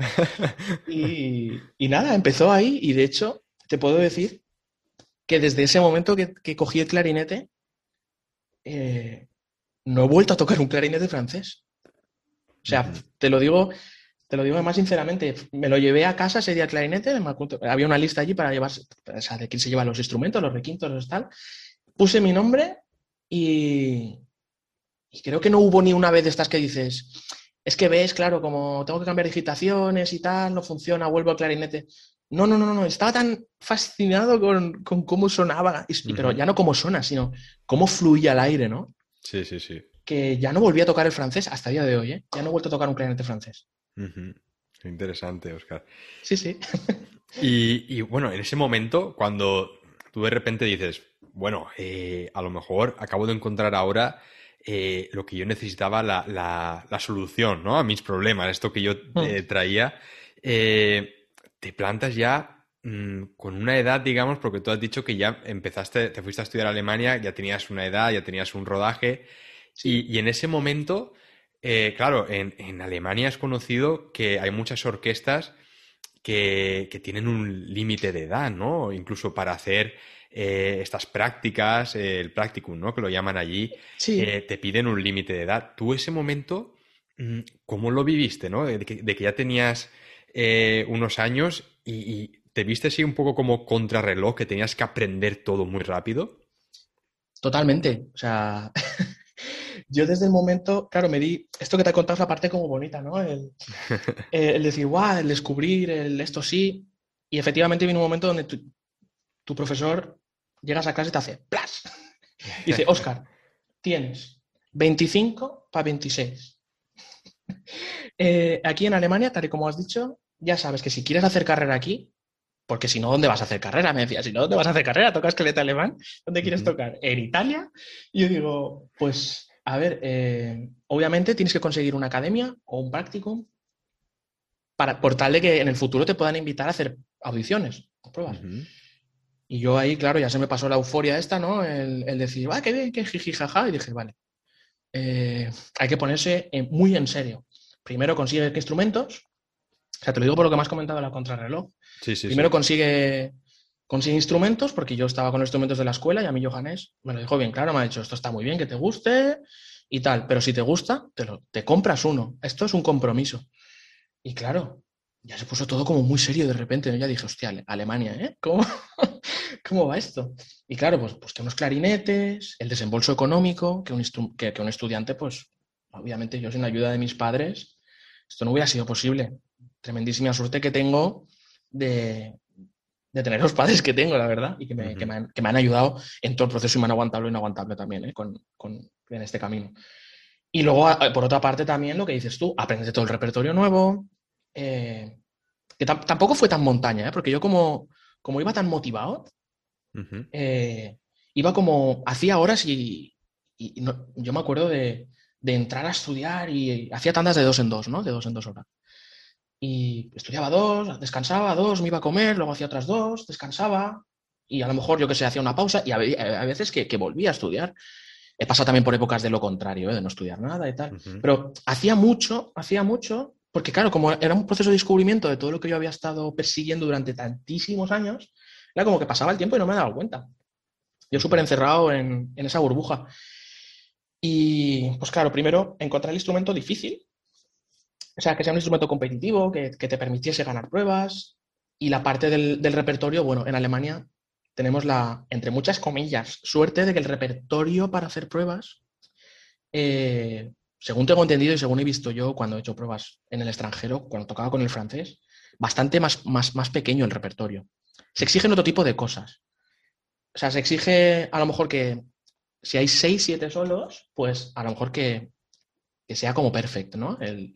Y, nada, empezó ahí y de hecho te puedo decir que desde ese momento que, cogí el clarinete, eh, no he vuelto a tocar un clarinete francés. O sea, te lo digo, te lo digo más sinceramente, me lo llevé a casa ese día clarinete, había una lista allí para llevar, o sea, de quién se lleva los instrumentos, los requintos, los tal. Puse mi nombre y, y creo que no hubo ni una vez de estas que dices, es que ves, claro, como tengo que cambiar digitaciones y tal, no funciona, vuelvo al clarinete. No, no, no, no, estaba tan fascinado con, cómo sonaba, pero ya no cómo suena, sino cómo fluía el aire, ¿no? Sí, sí, sí. Que ya no volví a tocar el francés hasta el día de hoy, ¿eh? Ya no he vuelto a tocar un clarinete francés. Interesante, Oscar. Sí, sí. y, bueno, en ese momento, cuando tú de repente dices, bueno, eh, a lo mejor acabo de encontrar ahora eh, lo que yo necesitaba, la, la, solución ¿no? a mis problemas, esto que yo eh, hmm. traía, te plantas ya mm, con una edad, digamos, porque tú has dicho que ya empezaste, te fuiste a estudiar a Alemania, ya tenías una edad, ya tenías un rodaje, y, en ese momento, claro, en, en, Alemania es conocido que hay muchas orquestas que, que tienen un límite de edad, ¿no? Incluso para hacer eh, estas prácticas, eh, el practicum, ¿no? Que lo llaman allí, eh, te piden un límite de edad. Tú ese momento, mm, ¿cómo lo viviste, no? De que, ya tenías unos años y, te viste así un poco como contrarreloj, que tenías que aprender todo muy rápido. Totalmente. O sea, <laughs> yo desde el momento, claro, me di, esto que te he contado es la parte como bonita, ¿no? <laughs> El, decir, guau, el descubrir, el esto sí. Y efectivamente viene un momento donde tu profesor llegas a clase y te hace ¡plas! <laughs> Dice, Oscar, tienes 25 para 26. Eh, aquí en Alemania, tal y como has dicho, ya sabes que si quieres hacer carrera aquí, porque si no, ¿dónde vas a hacer carrera? Me decía, si no, ¿dónde vas a hacer carrera? ¿Tocas esqueleto alemán? ¿Dónde quieres tocar? ¿En Italia? Y yo digo, pues, a ver, eh, obviamente tienes que conseguir una academia o un practicum para, por tal de que en el futuro te puedan invitar a hacer audiciones o pruebas. Y yo ahí, claro, ya se me pasó la euforia esta, ¿no? El, decir, ¡ah, qué bien, qué jiji, jaja! Y dije, vale, eh, hay que ponerse muy en serio. Primero consigue qué instrumentos. O sea, te lo digo por lo que me has comentado de la contrarreloj. Sí, sí, Primero consigue consigue instrumentos, porque yo estaba con los instrumentos de la escuela y a mí Johannes me lo dijo bien claro, me ha dicho, esto está muy bien, que te guste y tal, pero si te gusta, te, lo, te compras uno. Esto es un compromiso. Y claro, ya se puso todo como muy serio de repente. ¿no? Ya dije, hostia, Alemania, ¿eh? ¿Cómo, <laughs> ¿Cómo va esto? Y claro, pues, pues unos clarinetes, el desembolso económico, que un, que, un estudiante, pues obviamente yo sin la ayuda de mis padres, esto no hubiera sido posible. Tremendísima suerte que tengo de, tener los padres que tengo, la verdad, y que me, han, ayudado en todo el proceso y me han aguantado lo inaguantable también, ¿eh? con, en este camino. Y luego, por otra parte, también lo que dices tú, aprendes todo el repertorio nuevo, eh, que tampoco fue tan montaña, ¿eh? porque yo como, como iba tan motivado, iba como, hacía horas y, yo me acuerdo de, entrar a estudiar y hacía tandas de dos en dos, ¿no? De dos en dos horas. Y estudiaba dos, descansaba dos, me iba a comer, luego hacía otras dos, descansaba y a lo mejor yo que sé, hacía una pausa y a, veces que, volvía a estudiar. He pasado también por épocas de lo contrario, de no estudiar nada y tal. Pero hacía mucho, hacía mucho porque claro, como era un proceso de descubrimiento de todo lo que yo había estado persiguiendo durante tantísimos años, era como que pasaba el tiempo y no me daba cuenta. Yo súper encerrado en, esa burbuja. Y pues claro, primero encontrar el instrumento difícil, o sea, que sea un instrumento competitivo, que, te permitiese ganar pruebas. Y la parte del, repertorio, bueno, en Alemania tenemos la, entre muchas comillas, suerte de que el repertorio para hacer pruebas eh, según tengo entendido y según he visto yo cuando he hecho pruebas en el extranjero, cuando tocaba con el francés, bastante más, más, más pequeño el repertorio. Se exigen otro tipo de cosas. O sea, se exige a lo mejor que si hay seis, siete solos, pues a lo mejor que, sea como perfecto, ¿no? El,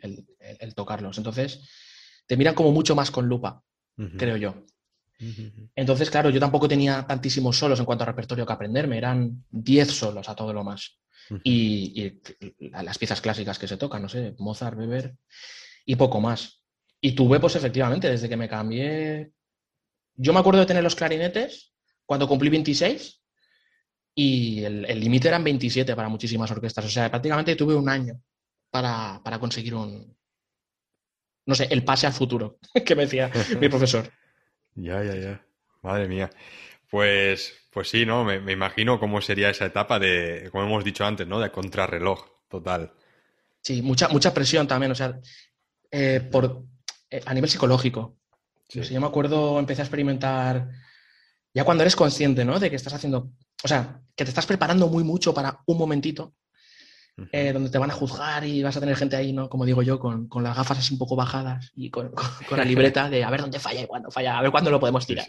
tocarlos. Entonces, te miran como mucho más con lupa, creo yo. Entonces, claro, yo tampoco tenía tantísimos solos en cuanto a repertorio que aprenderme, eran diez solos a todo lo más y, las piezas clásicas que se tocan, no sé, Mozart, Weber y poco más. Y tuve, pues efectivamente, desde que me cambié, yo me acuerdo de tener los clarinetes cuando cumplí 26 y el límite eran 27 para muchísimas orquestas. O sea, prácticamente tuve un año para, para conseguir un, no sé, el pase al futuro <laughs> que me decía mi profesor. <laughs> Ya, ya, ya. Madre mía. Pues, pues sí, ¿no? Me, imagino cómo sería esa etapa de, como hemos dicho antes, ¿no? De contrarreloj total. Sí, mucha, mucha presión también, o sea, eh, por, eh, a nivel psicológico. yo me acuerdo, empecé a experimentar, ya cuando eres consciente, ¿no? De que estás haciendo, o sea, que te estás preparando muy mucho para un momentito, eh, donde te van a juzgar y vas a tener gente ahí, ¿no? Como digo yo, con, las gafas así un poco bajadas y con, la <laughs> libreta de a ver dónde falla y cuándo falla, a ver cuándo lo podemos tirar.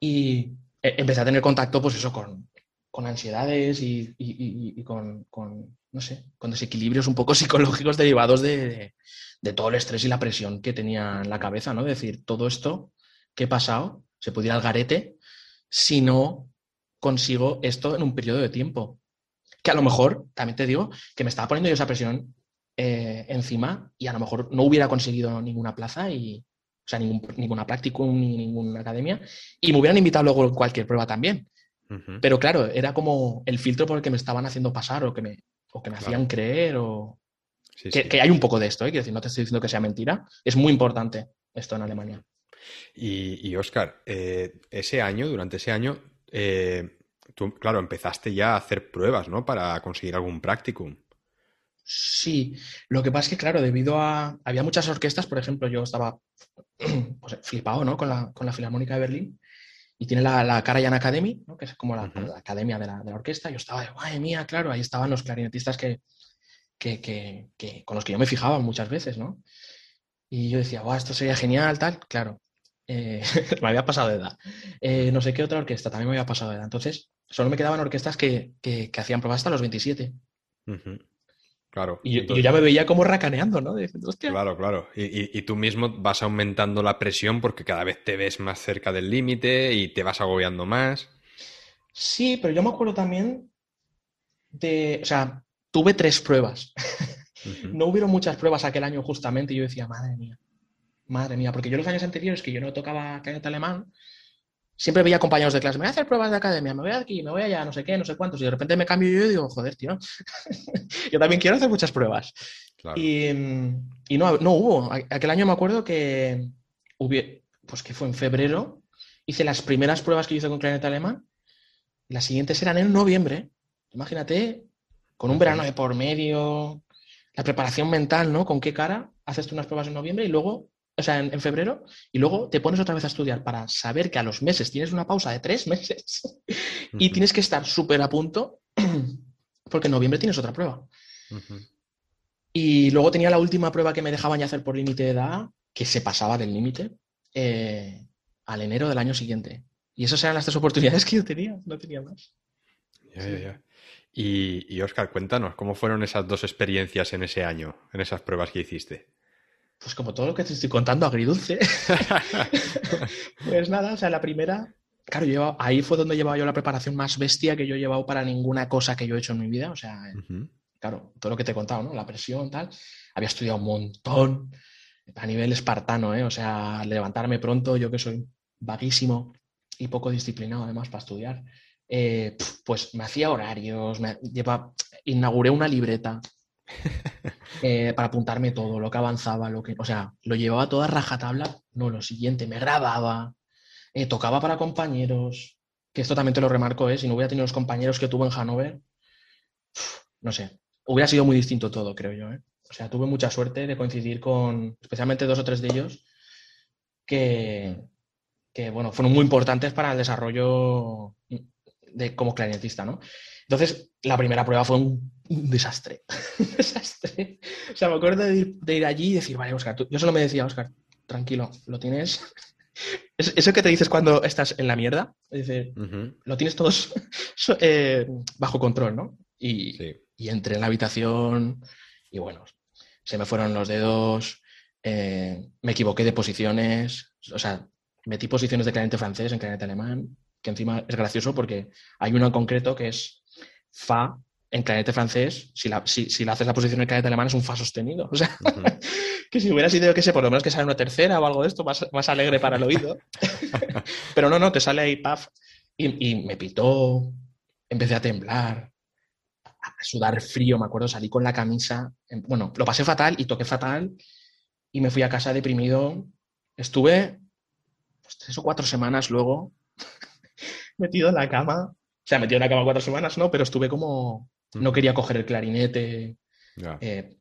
Y eh, empecé a tener contacto, pues eso, con, ansiedades y, con, no sé, con desequilibrios un poco <laughs> psicológicos derivados de, todo el estrés y la presión que tenía en la cabeza, ¿no? Es decir, todo esto que he pasado se puede ir al garete si no consigo esto en un periodo de tiempo que a lo mejor, también te digo, que me estaba poniendo yo esa presión eh, encima y a lo mejor no hubiera conseguido ninguna plaza y, o sea, ningún, ninguna práctica ni ninguna academia y me hubieran invitado luego a cualquier prueba también. Pero claro, era como el filtro por el que me estaban haciendo pasar o que me, o que me hacían creer o... que, hay un poco de esto, ¿eh? Quiero decir, no te estoy diciendo que sea mentira. Es muy importante esto en Alemania. Y, Oscar, eh, ese año, durante ese año, eh, tú, claro, empezaste ya a hacer pruebas, ¿no? Para conseguir algún practicum. Sí, lo que pasa es que, claro, debido a... Había muchas orquestas, por ejemplo, yo estaba <clears throat> pues, flipado, ¿no? Con la, con la Filarmónica de Berlín y tiene la, la Karajan Academy, ¿no? que es como la, academia de la, de la, orquesta. Yo estaba, madre mía, claro, ahí estaban los clarinetistas que, que, que, con los que yo me fijaba muchas veces, ¿no? Y yo decía, esto sería genial, tal. Claro, eh, <laughs> me había pasado de edad. Eh, no sé qué otra orquesta también me había pasado de edad. Entonces, solo me quedaban orquestas que, hacían pruebas hasta los 27. Claro. Y, yo ya me veía como racaneando, ¿no? claro, claro. Y, tú mismo vas aumentando la presión porque cada vez te ves más cerca del límite y te vas agobiando más. Sí, pero yo me acuerdo también de. O sea, tuve tres pruebas. no hubieron muchas pruebas aquel año justamente y yo decía, madre mía, madre mía, porque yo los años anteriores que yo no tocaba cañete alemán, siempre veía compañeros de clase, me voy a hacer pruebas de academia, me voy aquí, me voy allá, no sé qué, no sé cuántos, y de repente me cambio yo y digo, joder, tío, <laughs> yo también quiero hacer muchas pruebas. Y, no, no, hubo. Aquel año me acuerdo que pues que fue en febrero, hice las primeras pruebas que hice con clarinete alemán, las siguientes eran en noviembre. Imagínate, con un verano de por medio, la preparación mental, ¿no? ¿Con qué cara haces tú unas pruebas en noviembre y luego o sea, en, febrero, y luego te pones otra vez a estudiar para saber que a los meses tienes una pausa de tres <laughs> meses y tienes que estar súper a punto <clears throat> porque en noviembre tienes otra prueba. Y luego tenía la última prueba que me dejaban ya hacer por límite de edad, que se pasaba del límite, eh, al enero del año siguiente. Y esas eran las tres oportunidades que yo tenía, no tenía más. Ya, ya, ya. Y, y Oscar, cuéntanos, ¿cómo fueron esas dos experiencias en ese año, en esas pruebas que hiciste? Pues como todo lo que te estoy contando, agridulce. <laughs> pues nada, o sea, la primera, claro, yo ahí fue donde llevaba yo la preparación más bestia que yo he llevado para ninguna cosa que yo he hecho en mi vida. O sea, claro, todo lo que te he contado, ¿no? La presión, tal. Había estudiado un montón a nivel espartano, ¿eh? O sea, levantarme pronto, yo que soy vaguísimo y poco disciplinado además para estudiar. Eh, pues me hacía horarios, me lleva, inauguré una libreta <laughs> eh, para apuntarme todo, lo que avanzaba, lo que, o sea, lo llevaba toda rajatabla, no, lo siguiente, me grababa, eh, tocaba para compañeros, que esto también te lo remarco, ¿eh? si no hubiera tenido los compañeros que tuve en Hanover, no sé, hubiera sido muy distinto todo, creo yo. ¿eh? O sea, tuve mucha suerte de coincidir con, especialmente dos o tres de ellos, que, que bueno, fueron muy importantes para el desarrollo de, como clarinetista, ¿no? Entonces, la primera prueba fue un, desastre. <laughs> un desastre. O sea, me acuerdo de ir, allí y decir, vale, Oscar, yo solo me decía, Oscar, tranquilo, lo tienes. <laughs> eso que te dices cuando estás en la mierda, es decir, lo tienes todos <laughs> eh, bajo control, ¿no? Y, entré en la habitación y bueno, se me fueron los dedos, eh, me equivoqué de posiciones, o sea, metí posiciones de clarinete francés en clarinete alemán, que encima es gracioso porque hay uno en concreto que es Fa en clarinete francés, si la, si, si haces la posición en clarinete alemán, es un Fa sostenido. O sea, <laughs> que si hubiera sido, que sé, por lo menos que sale una tercera o algo de esto, más, más alegre para el oído. <laughs> Pero no, no, te sale ahí, paf. Y, y, me pitó, empecé a temblar, a sudar frío, me acuerdo, salí con la camisa. Bueno, lo pasé fatal y toqué fatal y me fui a casa deprimido. Estuve pues, tres o cuatro semanas luego <laughs> metido en la cama sea, metido en la cama cuatro semanas, ¿no? Pero estuve como. No quería coger el clarinete. Eh,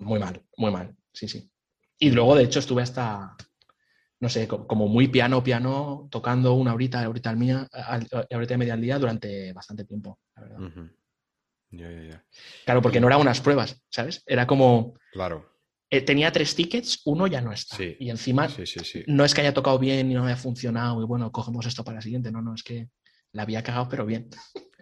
muy mal, muy mal. Sí, sí. Y luego, de hecho, estuve hasta. No sé, como muy piano, piano, tocando una horita, ahorita al mía, ahorita y media al día durante bastante tiempo, la verdad. Claro, porque no eran unas pruebas, ¿sabes? Era como... Claro. Eh, tenía tres tickets, uno ya no está. Y encima no es que haya tocado bien y no haya funcionado y bueno, cogemos esto para la siguiente. No, no, es que la había cagado, pero bien.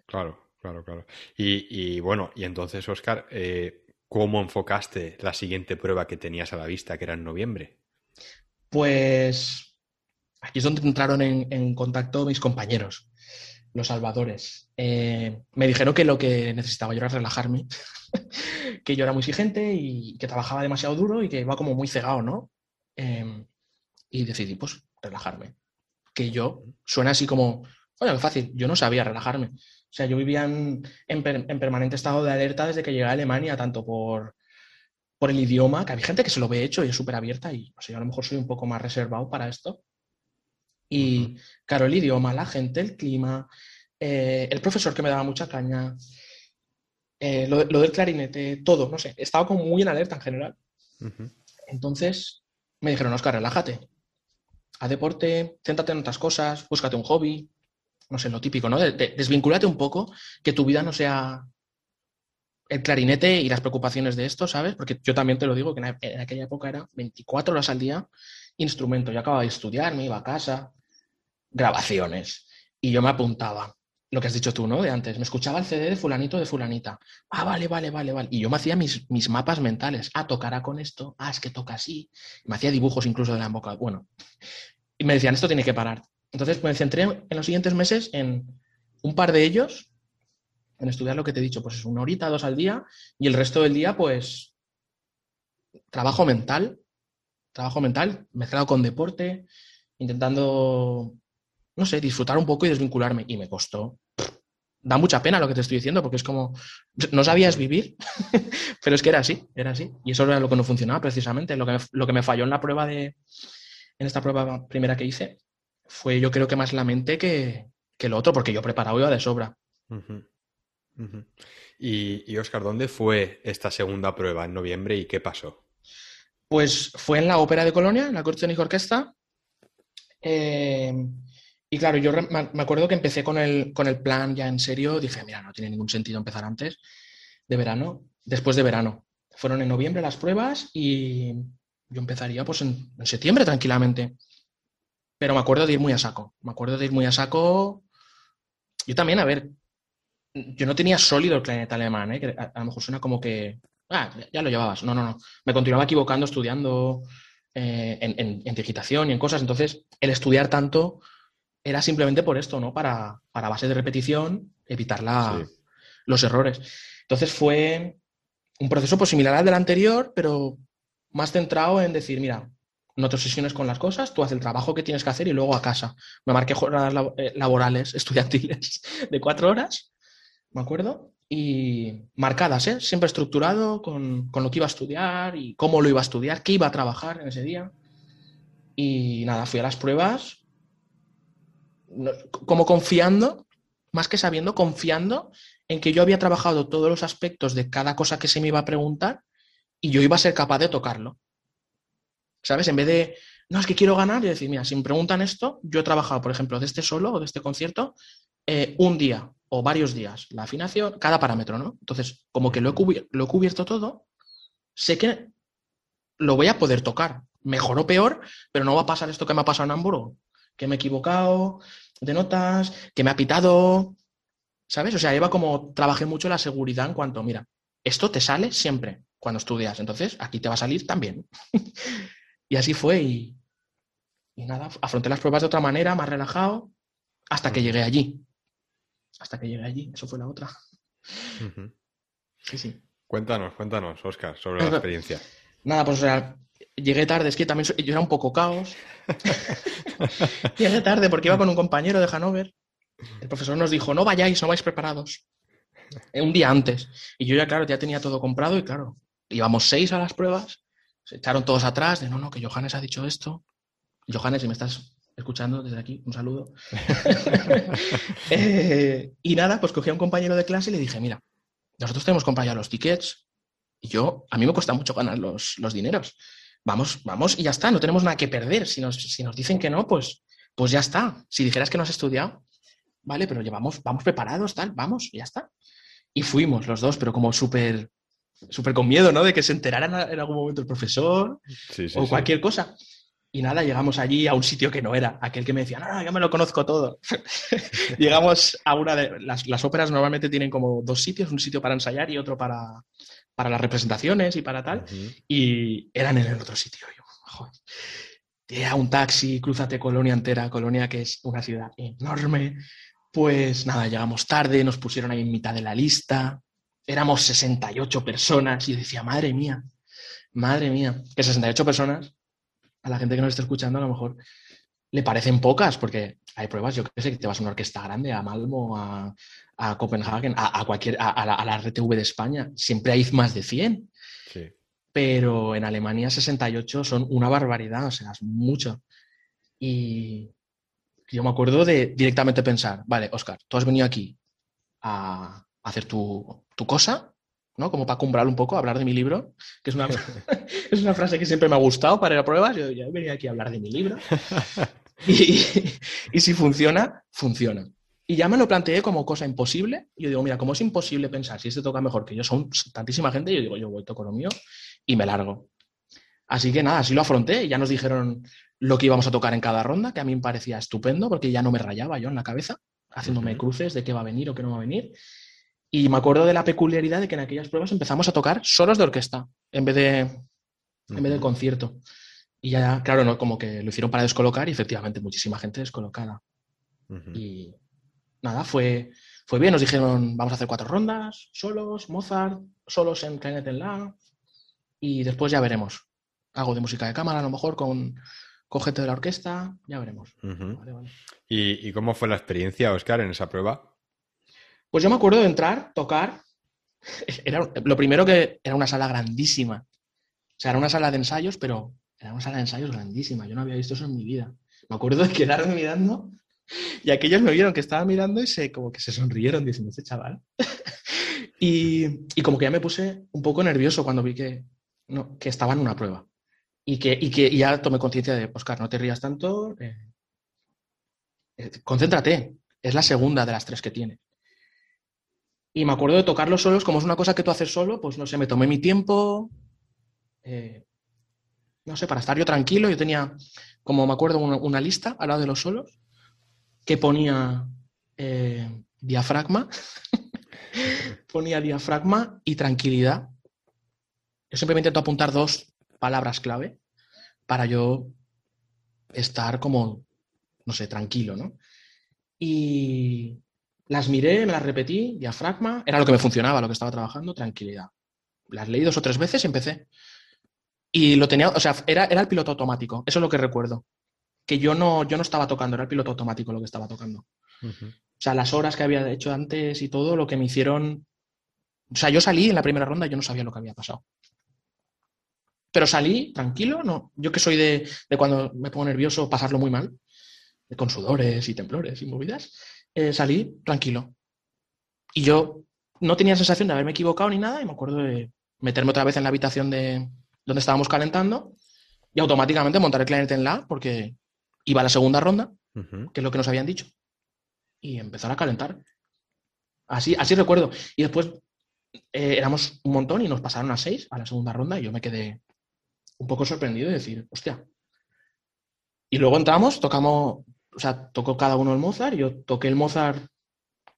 Claro, claro, claro. Y, bueno, y entonces, Oscar, eh, ¿cómo enfocaste la siguiente prueba que tenías a la vista, que era en noviembre? Pues aquí es donde entraron en, contacto mis compañeros, los salvadores. Eh, me dijeron que lo que necesitaba yo era relajarme, <laughs> que yo era muy exigente y que trabajaba demasiado duro y que iba como muy cegado, ¿no? Em, y decidí, pues, relajarme. Que yo suena así como, oye, fácil, yo no sabía relajarme. O sea, yo vivía en, permanente estado de alerta desde que llegué a Alemania, tanto por, por el idioma, que hay gente que se lo ve hecho y es súper abierta y no sé, yo a lo mejor soy un poco más reservado para esto. Y claro, el idioma, la gente, el clima, eh, el profesor que me daba mucha caña, eh, lo, del clarinete, todo, no sé, estaba como muy en alerta en general. Entonces me dijeron, Oscar, relájate, a deporte, céntrate en otras cosas, búscate un hobby, no sé, lo típico, ¿no? desvincúlate un poco, que tu vida no sea el clarinete y las preocupaciones de esto, ¿sabes? Porque yo también te lo digo, que en, aquella época era 24 horas al día instrumento. Yo acababa de estudiar, me iba a casa, grabaciones. Y yo me apuntaba, lo que has dicho tú, ¿no? De antes, me escuchaba el CD de fulanito de fulanita. Ah, vale, vale, vale, vale. Y yo me hacía mis, mis mapas mentales. Ah, tocará con esto. Ah, es que toca así. Me hacía dibujos incluso de la boca. Bueno. Y me decían, esto tiene que parar. Entonces, pues, me centré en los siguientes meses en un par de ellos en estudiar lo que te he dicho, pues es una horita, dos al día, y el resto del día, pues, trabajo mental, trabajo mental, mezclado con deporte, intentando, no sé, disfrutar un poco y desvincularme. Y me costó. Da mucha pena lo que te estoy diciendo, porque es como, no sabías vivir, <laughs> pero es que era así, era así. Y eso era lo que no funcionaba precisamente. Lo que me, lo que me falló en la prueba de, en esta prueba primera que hice, fue yo creo que más la mente que, que lo otro, porque yo preparado iba de sobra. Y, Oscar, ¿dónde fue esta segunda prueba en noviembre y qué pasó? Pues fue en la Ópera de Colonia, en la Corte Orquesta. Eh, y claro, yo me acuerdo que empecé con el, con el plan ya en serio. Dije, mira, no tiene ningún sentido empezar antes de verano, después de verano. Fueron en noviembre las pruebas y yo empezaría pues en, en septiembre tranquilamente. Pero me acuerdo de ir muy a saco. Me acuerdo de ir muy a saco. Yo también, a ver, yo no tenía sólido el clarinete alemán, ¿eh? que a, lo mejor suena como que, ah, ya lo llevabas. No, no, no. Me continuaba equivocando estudiando eh, en, digitación y en cosas. Entonces, el estudiar tanto era simplemente por esto, ¿no? Para, para base de repetición, evitar los errores. Entonces fue un proceso pues, similar al del anterior, pero más centrado en decir, mira, no te obsesiones con las cosas, tú haces el trabajo que tienes que hacer y luego a casa. Me marqué jornadas eh, laborales, <laughs> estudiantiles, de cuatro horas me acuerdo, y marcadas, ¿eh? siempre estructurado con, lo que iba a estudiar y cómo lo iba a estudiar, qué iba a trabajar en ese día. Y nada, fui a las pruebas como confiando, más que sabiendo, confiando en que yo había trabajado todos los aspectos de cada cosa que se me iba a preguntar y yo iba a ser capaz de tocarlo. ¿Sabes? En vez de, no, es que quiero ganar y decir, mira, si me preguntan esto, yo he trabajado, por ejemplo, de este solo o de este concierto, eh, un día o varios días la afinación, cada parámetro, ¿no? Entonces, como que lo he, lo he cubierto todo, sé que lo voy a poder tocar, mejor o peor, pero no va a pasar esto que me ha pasado en Hamburgo, que me he equivocado de notas, que me ha pitado, ¿sabes? O sea, Eva como trabajé mucho la seguridad en cuanto, mira, esto te sale siempre cuando estudias, entonces aquí te va a salir también. <laughs> y así fue y, y nada, afronté las pruebas de otra manera, más relajado, hasta que llegué allí hasta que llegué allí. Eso fue la otra. Sí, sí. Cuéntanos, cuéntanos, Oscar, sobre la <laughs> experiencia. Nada, pues o sea, llegué tarde, es que también yo era un poco caos. <laughs> llegué tarde porque iba con un compañero de Hanover. El profesor nos dijo, no vayáis, no vais preparados. Eh, un día antes. Y yo ya, claro, ya tenía todo comprado y claro, íbamos seis a las pruebas, se echaron todos atrás de, no, no, que Johannes ha dicho esto. Johannes, si me estás escuchando desde aquí, un saludo. <laughs> Eh, y nada, pues cogí a un compañero de clase y le dije, mira, nosotros tenemos comprado ya los tickets y yo, a mí me cuesta mucho ganar los, los dineros. Vamos, vamos y ya está, no tenemos nada que perder. Si nos, si nos dicen que no, pues, pues ya está. Si dijeras que no has estudiado, vale, pero llevamos, vamos preparados, tal, vamos, y ya está. Y fuimos los dos, pero como súper súper con miedo, ¿no? De que se enteraran en algún momento el profesor o cualquier cosa. Y nada, llegamos allí a un sitio que no era, aquel que me decía, no, no, yo me lo conozco todo. <laughs> llegamos a una de las, las, óperas normalmente tienen como dos sitios, un sitio para ensayar y otro para, para las representaciones y para tal. Y eran en el otro sitio. Yo, joder. un taxi, cruzate Colonia entera, Colonia que es una ciudad enorme. Pues nada, llegamos tarde, nos pusieron ahí en mitad de la lista éramos 68 personas y yo decía, madre mía, madre mía, que 68 personas, a la gente que nos está escuchando a lo mejor le parecen pocas, porque hay pruebas, yo que sé, que te vas a una orquesta grande, a Malmo, a, a Copenhagen, a, cualquier, a, la, RTV de España, siempre hay más de 100. Pero en Alemania 68 son una barbaridad, o sea, es mucho. Y yo me acuerdo de directamente pensar, vale, Oscar, tú has venido aquí a, hacer tu, cosa, ¿no? Como para cumbrar un poco, hablar de mi libro, que es una, <laughs> <laughs> es una frase que siempre me ha gustado para ir a pruebas. Yo ya venía aquí a hablar de mi libro. <laughs> Y, y, si funciona, funciona. Y ya me lo planteé como cosa imposible. Yo digo, mira, como es imposible pensar si este toca mejor que yo, son tantísima gente, yo digo, yo voy, toco lo mío y me largo. Así que nada, así lo afronté. y Ya nos dijeron lo que íbamos a tocar en cada ronda, que a mí me parecía estupendo porque ya no me rayaba yo en la cabeza, haciéndome cruces de qué va a venir o qué no va a venir. Y me acuerdo de la peculiaridad de que en aquellas pruebas empezamos a tocar solos de orquesta en vez de, en vez de concierto. Y ya, claro, ¿no? como que lo hicieron para descolocar y efectivamente muchísima gente descolocada. Y nada, fue, fue bien. Nos dijeron, vamos a hacer cuatro rondas, solos, Mozart, solos en Clarinet en La. Y después ya veremos. Hago de música de cámara a lo mejor con, gente de la orquesta, ya veremos. ¿Y, ¿Y cómo fue la experiencia, Oscar, en esa prueba? Pues yo me acuerdo de entrar, tocar. Era, lo primero que era una sala grandísima. O sea, era una sala de ensayos, pero era una sala de ensayos grandísima. Yo no había visto eso en mi vida. Me acuerdo de quedarme mirando y aquellos me vieron que estaba mirando y se, como que se sonrieron diciendo, este chaval. y, como que ya me puse un poco nervioso cuando vi que, no, que estaba en una prueba. Y que, y que ya tomé conciencia de, Oscar, no te rías tanto, eh, eh, concéntrate. Es la segunda de las tres que tiene. Y me acuerdo de tocarlos solos, como es una cosa que tú haces solo, pues no sé, me tomé mi tiempo, eh, no sé, para estar yo tranquilo. Yo tenía, como me acuerdo, una, lista al lado de los solos que ponía eh, diafragma, <laughs> ponía diafragma y tranquilidad. Yo siempre me intento apuntar dos palabras clave para yo estar como, no sé, tranquilo, ¿no? Y, las miré, me las repetí, diafragma, era lo que me funcionaba, lo que estaba trabajando, tranquilidad. Las leí dos o tres veces y empecé. Y lo tenía, o sea, era, era el piloto automático, eso es lo que recuerdo. Que yo no, yo no estaba tocando, era el piloto automático lo que estaba tocando. O sea, las horas que había hecho antes y todo, lo que me hicieron. O sea, yo salí en la primera ronda y yo no sabía lo que había pasado. Pero salí tranquilo, no. Yo que soy de, de cuando me pongo nervioso pasarlo muy mal, con sudores y temblores y movidas. Eh, salí tranquilo. Y yo no tenía sensación de haberme equivocado ni nada y me acuerdo de meterme otra vez en la habitación de donde estábamos calentando y automáticamente montar el clarinete en la porque iba a la segunda ronda, que es lo que nos habían dicho, y empezar a calentar. Así, así recuerdo. Y después eh, éramos un montón y nos pasaron a seis a la segunda ronda y yo me quedé un poco sorprendido de decir, hostia. Y luego entramos, tocamos, o sea, tocó cada uno el Mozart, yo toqué el Mozart,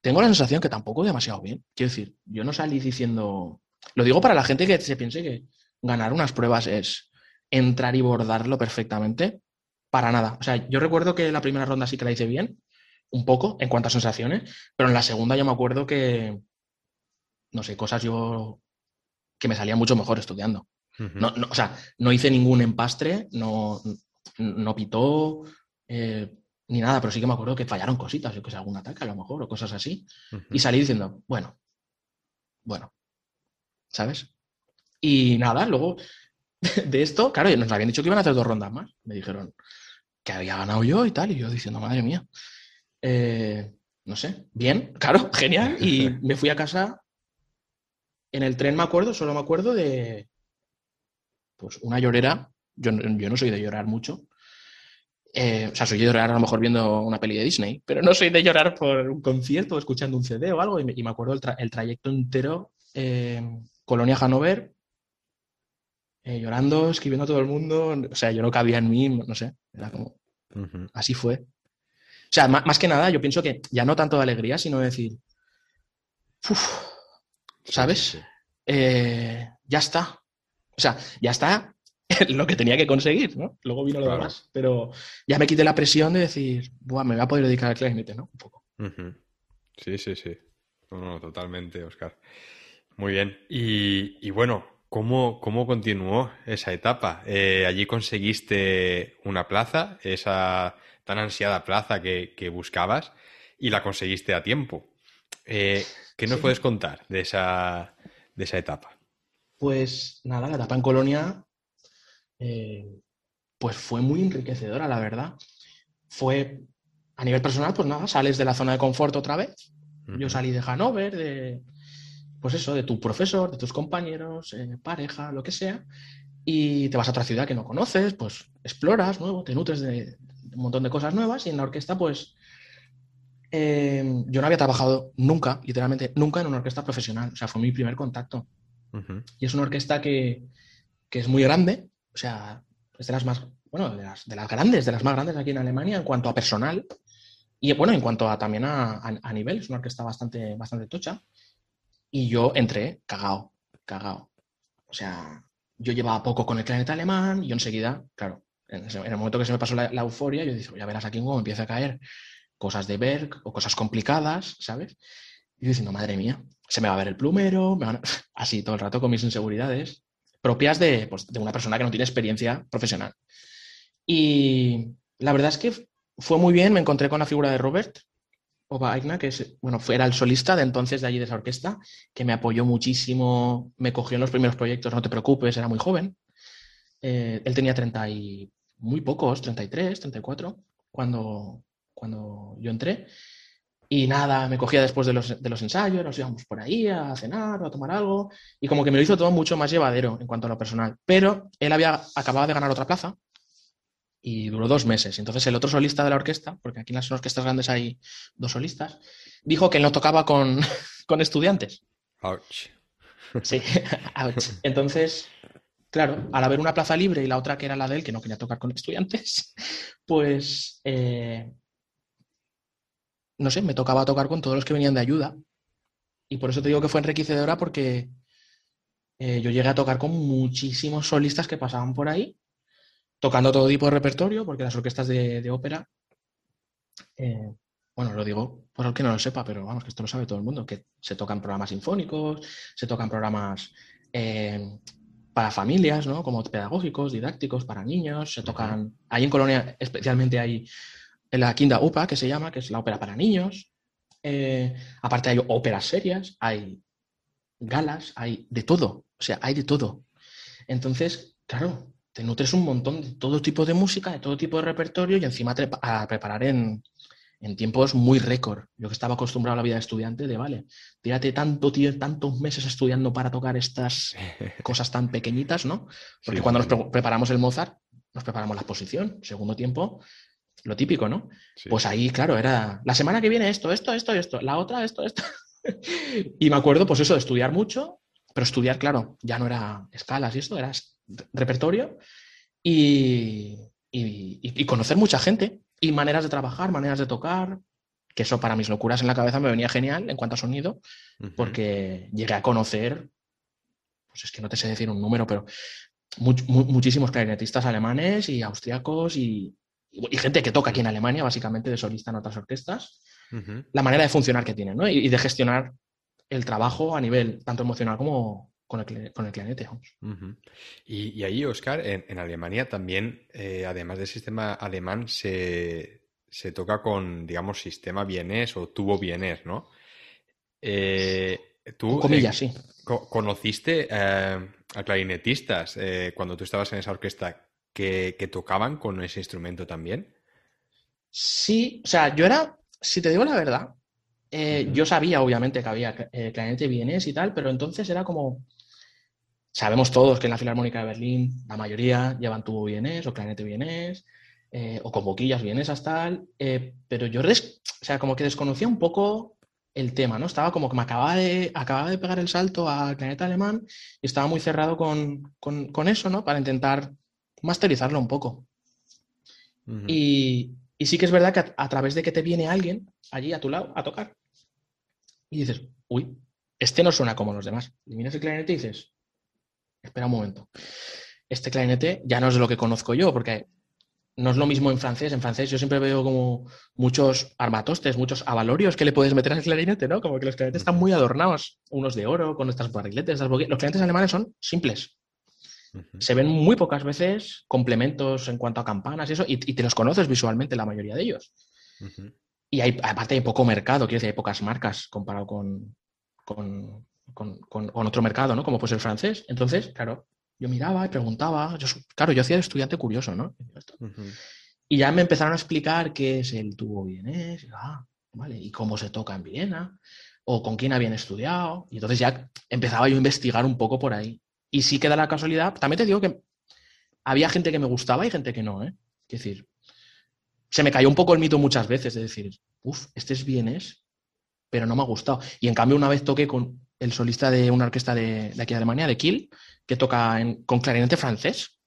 tengo la sensación que tampoco demasiado bien. Quiero decir, yo no salí diciendo, lo digo para la gente que se piense que ganar unas pruebas es entrar y bordarlo perfectamente, para nada. O sea, yo recuerdo que la primera ronda sí que la hice bien, un poco, en cuanto a sensaciones, pero en la segunda yo me acuerdo que, no sé, cosas yo que me salían mucho mejor estudiando. no, o sea, no hice ningún empastre, no, no pitó, eh, ni nada, pero sí que me acuerdo que fallaron cositas, yo que sé, algún ataque a lo mejor, o cosas así. Y salí diciendo, bueno, bueno, ¿sabes? Y nada, luego <laughs> de esto, claro, nos habían dicho que iban a hacer dos rondas más. Me dijeron que había ganado yo y tal, y yo diciendo, madre mía. Eh, no sé, bien, claro, <laughs> genial. Y <laughs> me fui a casa. En el tren me acuerdo, solo me acuerdo de pues una llorera. Yo, yo no soy de llorar mucho, Eh, o sea, soy de llorar a lo mejor viendo una peli de Disney, pero no soy de llorar por un concierto, escuchando un CD o algo. Y me, acuerdo el, trayecto entero, eh, Colonia Hanover, eh, llorando, escribiendo a todo el mundo. O sea, yo no cabía en mí, no sé, era como. Así fue. O sea, más, que nada, yo pienso que ya no tanto de alegría, sino de decir. ¿Sabes? ya está. O sea, ya está <laughs> lo que tenía que conseguir, ¿no? Luego vino lo demás. Pero ya me quité la presión de decir, Buah, me voy a poder dedicar al clarinete, ¿no? Un poco. Sí, sí, sí. No, totalmente, Oscar. Muy bien. Y, bueno, ¿cómo, ¿cómo, continuó esa etapa? Eh, allí conseguiste una plaza, esa tan ansiada plaza que, buscabas, y la conseguiste a tiempo. Eh, ¿Qué nos puedes contar de esa, de esa etapa? Pues nada, la etapa en Colonia eh, pues fue muy enriquecedora, la verdad. Fue, a nivel personal, pues nada, sales de la zona de confort otra vez. Yo salí de Hanover, de, pues eso, de tu profesor, de tus compañeros, eh, pareja, lo que sea, y te vas a otra ciudad que no conoces, pues exploras, nuevo, te nutres de, un montón de cosas nuevas, y en la orquesta, pues eh, yo no había trabajado nunca, literalmente nunca en una orquesta profesional, o sea, fue mi primer contacto. Y es una orquesta que, que es muy grande, o sea, es de las más, bueno, de las, de las grandes, de las más grandes aquí en Alemania en cuanto a personal y bueno, en cuanto a también a, a, nivel, es una orquesta bastante, bastante tocha. Y yo entré cagao, cagao. O sea, yo llevaba poco con el clarinete alemán y yo enseguida, claro, en, el momento que se me pasó la, euforia, yo dije, ya verás aquí cómo empieza a caer cosas de Berg o cosas complicadas, ¿sabes? Y diciendo, madre mía, se me va a ver el plumero, <laughs> así todo el rato con mis inseguridades propias pues, de, una persona que no tiene experiencia profesional. Y la verdad es que fue muy bien, me encontré con la figura de Robert Obaigna, que es, bueno, era el solista de entonces de allí de esa orquesta, que me apoyó muchísimo, me cogió en los primeros proyectos, no te preocupes, era muy joven. Eh, él tenía 30 y muy pocos, 33, 34, cuando, cuando yo entré. Y nada, me cogía después de los, de los, ensayos, nos íbamos por ahí a cenar o a tomar algo, y como que me lo hizo todo mucho más llevadero en cuanto a lo personal. Pero él había acabado de ganar otra plaza y duró dos meses. Entonces el otro solista de la orquesta, porque aquí en las orquestas grandes hay dos solistas, dijo que él no tocaba con, <laughs> con estudiantes. Ouch. Sí, <laughs> ouch. Entonces, claro, al haber una plaza libre y la otra que era la de él, que no quería tocar con estudiantes, <laughs> pues eh, no sé, me tocaba tocar con todos los que venían de ayuda. Y por eso te digo que fue enriquecedora porque eh, yo llegué a tocar con muchísimos solistas que pasaban por ahí, tocando todo tipo de repertorio, porque las orquestas de, ópera, eh, bueno, lo digo por el que no lo sepa, pero vamos, que esto lo sabe todo el mundo, que se tocan programas sinfónicos, se tocan programas eh, para familias, ¿no? Como pedagógicos, didácticos, para niños, se tocan, ahí en Colonia especialmente hay en la Quinta UPA, que se llama, que es la ópera para niños. Eh, aparte hay óperas serias, hay galas, hay de todo, o sea, hay de todo. Entonces, claro, te nutres un montón de todo tipo de música, de todo tipo de repertorio y encima te, a preparar en, tiempos muy récord. Yo que estaba acostumbrado a la vida de estudiante, de vale, tírate tanto, tantos meses estudiando para tocar estas <laughs> cosas tan pequeñitas, ¿no? Porque cuando nos preparamos el Mozart, nos preparamos la exposición, segundo tiempo, lo típico, ¿no? Pues ahí, claro, era la semana que viene esto, esto, esto, esto, la otra, esto, esto. <laughs> y me acuerdo, pues eso, de estudiar mucho, pero estudiar, claro, ya no era escalas y esto, era repertorio y, conocer mucha gente y maneras de trabajar, maneras de tocar, que eso para mis locuras en la cabeza me venía genial en cuanto a sonido, porque llegué a conocer, pues es que no te sé decir un número, pero muchísimos clarinetistas alemanes y austriacos y, y gente que toca aquí en Alemania, básicamente de solista en otras orquestas, la manera de funcionar que tienen, ¿no? Y, de gestionar el trabajo a nivel tanto emocional como con el, con el clarinete. y, ahí, Oscar, en, Alemania también, eh, además del sistema alemán, se, toca con, digamos, sistema bienes o tubo bienes, ¿no? Eh, tú, comillas, sí. ¿Conociste eh, a clarinetistas cuando tú estabas en esa orquesta que, tocaban con ese instrumento también? Sí, o sea, yo era, si te digo la verdad, eh, yo sabía obviamente que había eh, clarinete vienés y tal, pero entonces era como, sabemos todos que en la Filarmónica de Berlín la mayoría llevan tubo vienés o clarinete vienés, eh, o con boquillas vienesas, tal, eh, pero yo, o sea, como que desconocía un poco el tema, ¿no? Estaba como que me acababa de, acababa de pegar el salto al planeta alemán y estaba muy cerrado con, eso, ¿no? Para intentar masterizarlo un poco. y, sí que es verdad que a, través de que te viene alguien allí a tu lado a tocar y dices, uy, este no suena como los demás. Y miras el clarinete y dices, espera un momento, este clarinete ya no es lo que conozco yo, porque no es lo mismo en francés. En francés yo siempre veo como muchos armatostes, muchos avalorios que le puedes meter al clarinete, ¿no? Como que los clarinetes están muy adornados, unos de oro, con estas barriletes, Los clarinetes alemanes son simples. Se ven muy pocas veces complementos en cuanto a campanas y eso, y, te los conoces visualmente la mayoría de ellos. Y hay, aparte hay poco mercado, quiero decir, hay pocas marcas comparado con, con, con, otro mercado, ¿no? Como puede ser el francés. Entonces, claro, yo miraba y preguntaba, yo, claro, yo hacía de estudiante curioso, ¿no? Y ya me empezaron a explicar qué es el tubo vienés, ah, ¿vale? Y cómo se toca en Viena, o con quién habían estudiado. Y entonces ya empezaba yo a investigar un poco por ahí. Y sí queda la casualidad, también te digo que había gente que me gustaba y gente que no, ¿eh? Es decir, se me cayó un poco el mito muchas veces de decir, uff, este es vienés, pero no me ha gustado. Y en cambio una vez toqué con el solista de una orquesta de, aquí de Alemania, de Kiel, que toca con clarinete francés.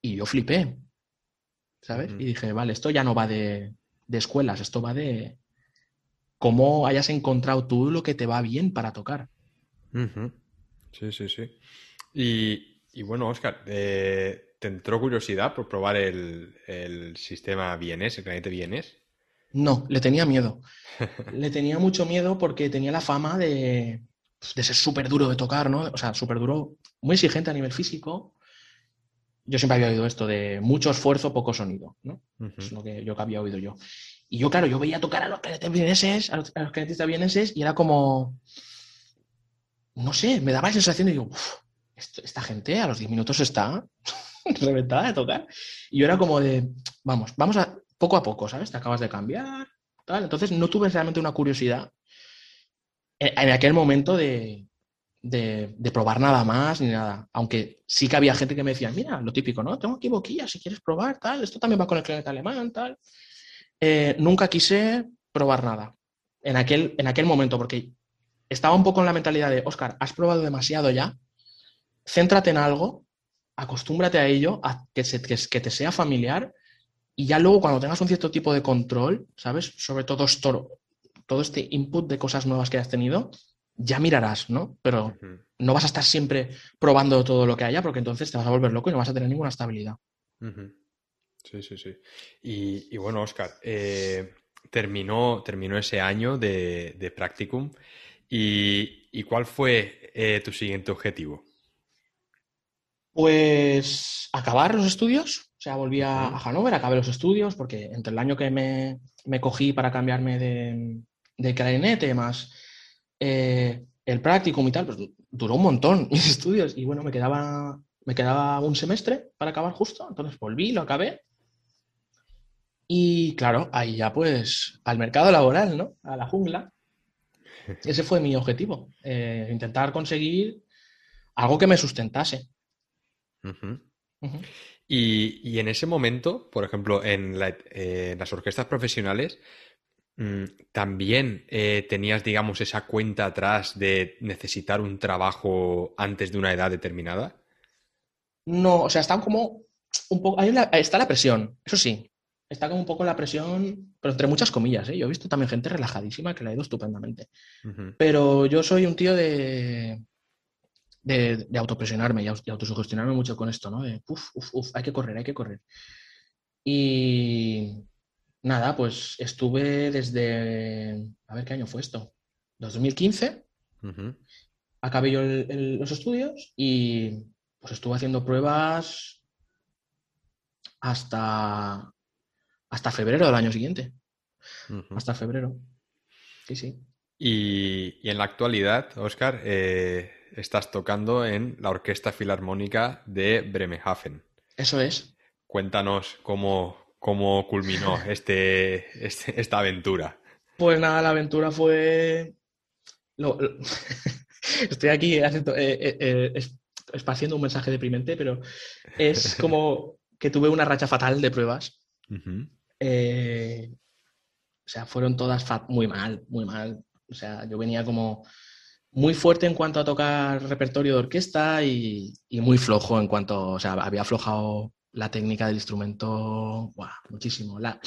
Y yo flipé, ¿sabes? Y dije, vale, esto ya no va de, escuelas, esto va de cómo hayas encontrado tú lo que te va bien para tocar. Sí, sí, sí. Y, bueno, Oscar, eh, ¿te entró curiosidad por probar el, el sistema vienés, el clarinete vienés? No, le tenía miedo. <laughs> le tenía mucho miedo porque tenía la fama de, de ser súper duro de tocar, ¿no? O sea, súper duro, muy exigente a nivel físico. Yo siempre había oído esto de mucho esfuerzo, poco sonido, ¿no? Es lo que yo había oído yo. Y yo, claro, yo veía tocar a los canetes vieneses, a los, a vieneses, y era como, no sé, me daba la sensación de, digo, esta gente a los 10 minutos está <laughs> reventada de tocar. Y yo era como de, vamos, vamos a, poco a poco, ¿sabes? Te acabas de cambiar, tal. Entonces no tuve realmente una curiosidad en, aquel momento de, probar nada más ni nada. Aunque sí que había gente que me decía, mira, lo típico, ¿no? Tengo aquí boquillas, si quieres probar, tal. Esto también va con el clarinete alemán, tal. Eh, nunca quise probar nada en aquel, en aquel momento, porque estaba un poco en la mentalidad de, Oscar, has probado demasiado ya, céntrate en algo, acostúmbrate a ello, a que, que te sea familiar y ya luego cuando tengas un cierto tipo de control, ¿sabes? Sobre todo esto, todo este input de cosas nuevas que has tenido, ya mirarás, ¿no? Pero no vas a estar siempre probando todo lo que haya porque entonces te vas a volver loco y no vas a tener ninguna estabilidad. Sí, sí, sí. Y, bueno, Oscar, eh, terminó, terminó ese año de, practicum y, ¿cuál fue eh, tu siguiente objetivo? Pues acabar los estudios o sea, volví a, a Hannover, acabé los estudios, porque entre el año que me, cogí para cambiarme de, de clarinete más eh, el practicum y tal, pues duró un montón <laughs> mis estudios. Y bueno, me quedaba, me quedaba un semestre para acabar justo, entonces volví, lo acabé. Y claro, ahí ya pues al mercado laboral, ¿no? A la jungla. Ese fue mi objetivo, eh, intentar conseguir algo que me sustentase. Y, en ese momento, por ejemplo, en, eh, las orquestas profesionales, mm, también eh, tenías, digamos, esa cuenta atrás de necesitar un trabajo antes de una edad determinada. No, o sea, está como un poco. Ahí está la presión, eso sí. Está como un poco la presión, pero entre muchas comillas. ¿eh? Yo he visto también gente relajadísima que la ha ido estupendamente. Pero yo soy un tío de, de, autopresionarme y, autosugestionarme mucho con esto, ¿no? De, uf, uf, uf, hay que correr, hay que correr. Y nada, pues estuve desde, a ver qué año fue esto, 2015. Acabé yo los estudios y pues estuve haciendo pruebas hasta, hasta febrero del año siguiente. Hasta febrero. Sí, sí. Y, y en la actualidad, Oscar, eh, estás tocando en la Orquesta Filarmónica de Bremerhaven. Eso es. Cuéntanos cómo, cómo culminó <laughs> este, este, esta aventura. Pues nada, la aventura fue... <laughs> Estoy aquí haciendo, eh, eh, eh, esparciendo un mensaje deprimente, pero es <laughs> como que tuve una racha fatal de pruebas. Eh, o sea, fueron todas muy mal, muy mal. O sea, yo venía como muy fuerte en cuanto a tocar repertorio de orquesta y, muy flojo en cuanto, o sea, había aflojado la técnica del instrumento muchísimo. La,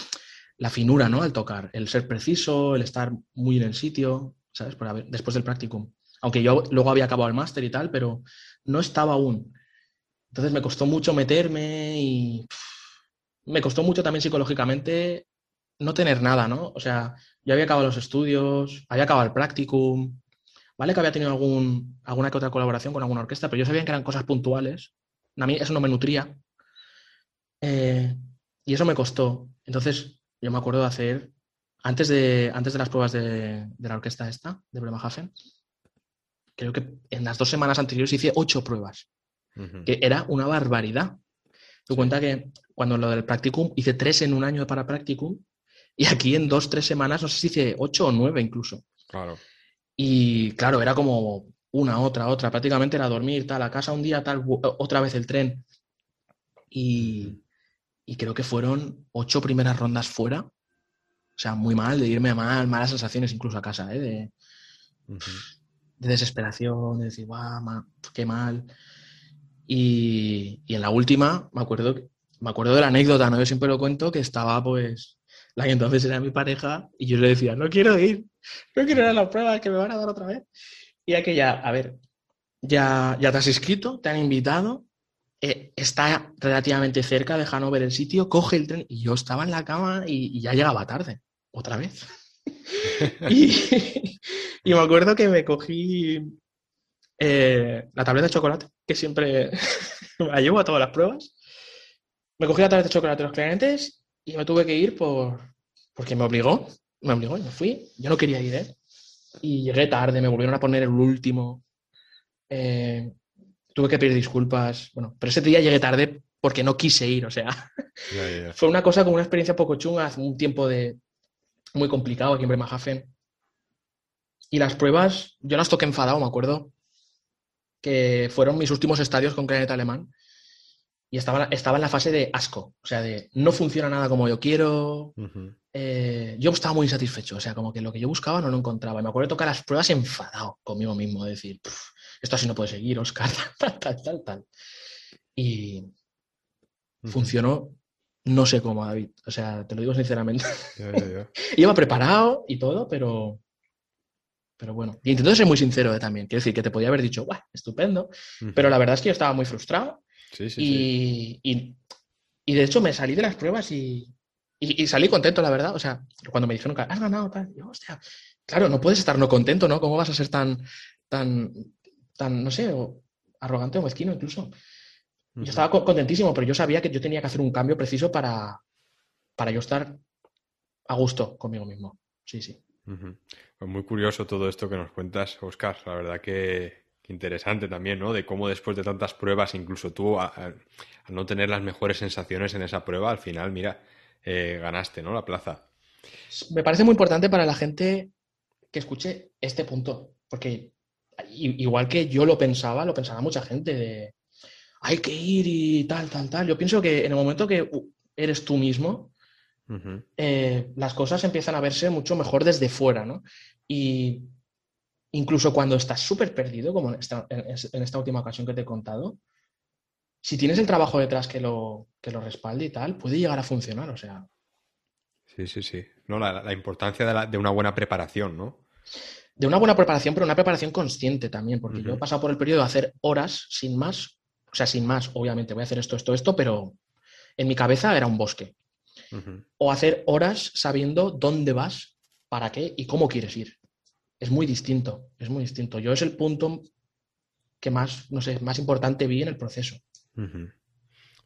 finura, ¿no? Al tocar, el ser preciso, el estar muy en el sitio, ¿sabes? Después del practicum. Aunque yo luego había acabado el máster y tal, pero no estaba aún. Entonces me costó mucho meterme y me costó mucho también psicológicamente no tener nada, ¿no? O sea, yo había acabado los estudios, había acabado el practicum, ¿vale? Que había tenido algún, alguna que otra colaboración con alguna orquesta, pero yo sabía que eran cosas puntuales. A mí eso no me nutría. Eh, y eso me costó. Entonces, yo me acuerdo de hacer, antes de, antes de las pruebas de, la orquesta esta, de Bremerhaven, creo que en las dos semanas anteriores hice ocho pruebas, que era una barbaridad. Te cuenta que cuando lo del practicum hice tres en un año para practicum y aquí en dos, tres semanas, no sé si hice ocho o nueve incluso. Claro. Y claro, era como una, otra, otra. Prácticamente era dormir, tal, a casa un día, tal, otra vez el tren. Y, y creo que fueron ocho primeras rondas fuera. O sea, muy mal, de irme mal, malas sensaciones incluso a casa, ¿eh? De, de desesperación, de decir, guau, qué mal. Y, y, en la última, me acuerdo, me acuerdo de la anécdota, ¿no? Yo siempre lo cuento, que estaba pues la que entonces era mi pareja, y yo le decía, no quiero ir, no quiero ir a la prueba, que me van a dar otra vez. Y aquella, a ver, ya, ya te has inscrito, te han invitado, eh, está relativamente cerca de Hanover el sitio, coge el tren, y yo estaba en la cama y, ya llegaba tarde, otra vez. <laughs> y, y, me acuerdo que me cogí eh, la tableta de chocolate, que siempre <laughs> me la llevo a todas las pruebas. Me cogí la tableta de chocolate de los clientes y me tuve que ir por, porque me obligó, me obligó y me fui. Yo no quería ir, ¿eh? Y llegué tarde, me volvieron a poner el último. Eh, tuve que pedir disculpas. Bueno, pero ese día llegué tarde porque no quise ir, o sea. <laughs> Fue una cosa como una experiencia poco chunga, hace un tiempo de muy complicado aquí en Bremerhaven. Y las pruebas, yo las toqué enfadado, me acuerdo, que fueron mis últimos estadios con clarinete alemán y estaba, estaba en la fase de asco, o sea, de no funciona nada como yo quiero. Eh, yo estaba muy insatisfecho, o sea, como que lo que yo buscaba no lo encontraba. Y me acuerdo de tocar las pruebas enfadado conmigo mismo, de decir, esto así no puede seguir, Oscar, <laughs> tal, tal, tal, tal. Y funcionó, no sé cómo, David, o sea, te lo digo sinceramente. <laughs> Iba preparado y todo, pero, pero bueno, y intento ser muy sincero eh, también. Quiero decir que te podía haber dicho, guau, estupendo, pero la verdad es que yo estaba muy frustrado y, y, de hecho me salí de las pruebas y, y, salí contento, la verdad. O sea, cuando me dijeron que has ganado, tal, yo, hostia, claro, no puedes estar no contento, ¿no? ¿Cómo vas a ser tan, tan, tan, no sé, arrogante o mezquino incluso? Yo estaba contentísimo, pero yo sabía que yo tenía que hacer un cambio preciso para, para yo estar a gusto conmigo mismo. Sí, sí. Pues muy curioso todo esto que nos cuentas, Oscar. La verdad que, interesante también, ¿no? De cómo después de tantas pruebas, incluso tú, al no tener las mejores sensaciones en esa prueba, al final, mira, eh, ganaste, ¿no? La plaza. Me parece muy importante para la gente que escuche este punto, porque igual que yo lo pensaba, lo pensaba mucha gente de hay que ir y tal, tal, tal. Yo pienso que en el momento que eres tú mismo, eh, las cosas empiezan a verse mucho mejor desde fuera, ¿no? Y incluso cuando estás súper perdido, como en esta, última ocasión que te he contado, si tienes el trabajo detrás que lo, que lo respalde y tal, puede llegar a funcionar, o sea. Sí, sí, sí. No, la, importancia de, una buena preparación, ¿no? De una buena preparación, pero una preparación consciente también, porque yo he pasado por el periodo de hacer horas sin más, o sea, sin más, obviamente, voy a hacer esto, esto, esto, pero en mi cabeza era un bosque. O hacer horas sabiendo dónde vas, para qué y cómo quieres ir es muy distinto, es muy distinto. Yo es el punto que más, no sé, más importante vi en el proceso.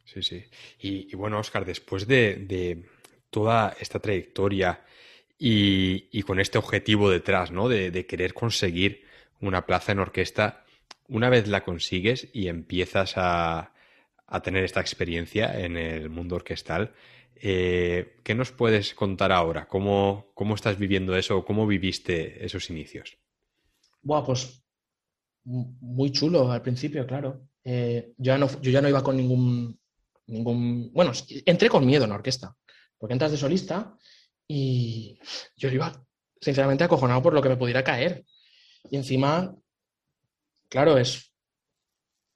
Sí, sí. Y, bueno, Oscar, después de, toda esta trayectoria y, con este objetivo detrás, ¿no? De, querer conseguir una plaza en orquesta, una vez la consigues y empiezas a, a tener esta experiencia en el mundo orquestal, eh, ¿Qué nos puedes contar ahora? ¿Cómo, ¿Cómo, estás viviendo eso? ¿Cómo viviste esos inicios? Buah, pues muy chulo al principio, claro. Eh, yo, ya no, yo ya no iba con ningún ningún... Bueno, entré con miedo en la orquesta, porque entras de solista y yo iba sinceramente acojonado por lo que me pudiera caer. Y encima, claro, es...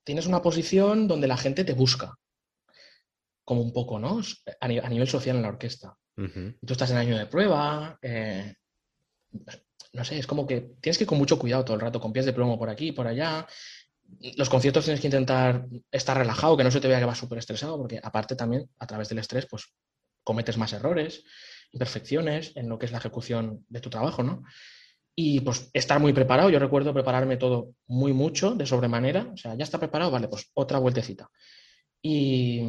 Tienes una posición donde la gente te busca, como un poco, ¿no? A, nivel social en la orquesta. Tú estás en año de prueba, eh, no sé, es como que tienes que ir con mucho cuidado todo el rato, con pies de plomo por aquí, por allá. Los conciertos tienes que intentar estar relajado, que no se te vea que vas súper estresado, porque aparte también, a través del estrés, pues cometes más errores, imperfecciones en lo que es la ejecución de tu trabajo, ¿no? Y pues estar muy preparado, yo recuerdo prepararme todo muy mucho, de sobremanera, o sea, ya está preparado, vale, pues otra vueltecita. Y,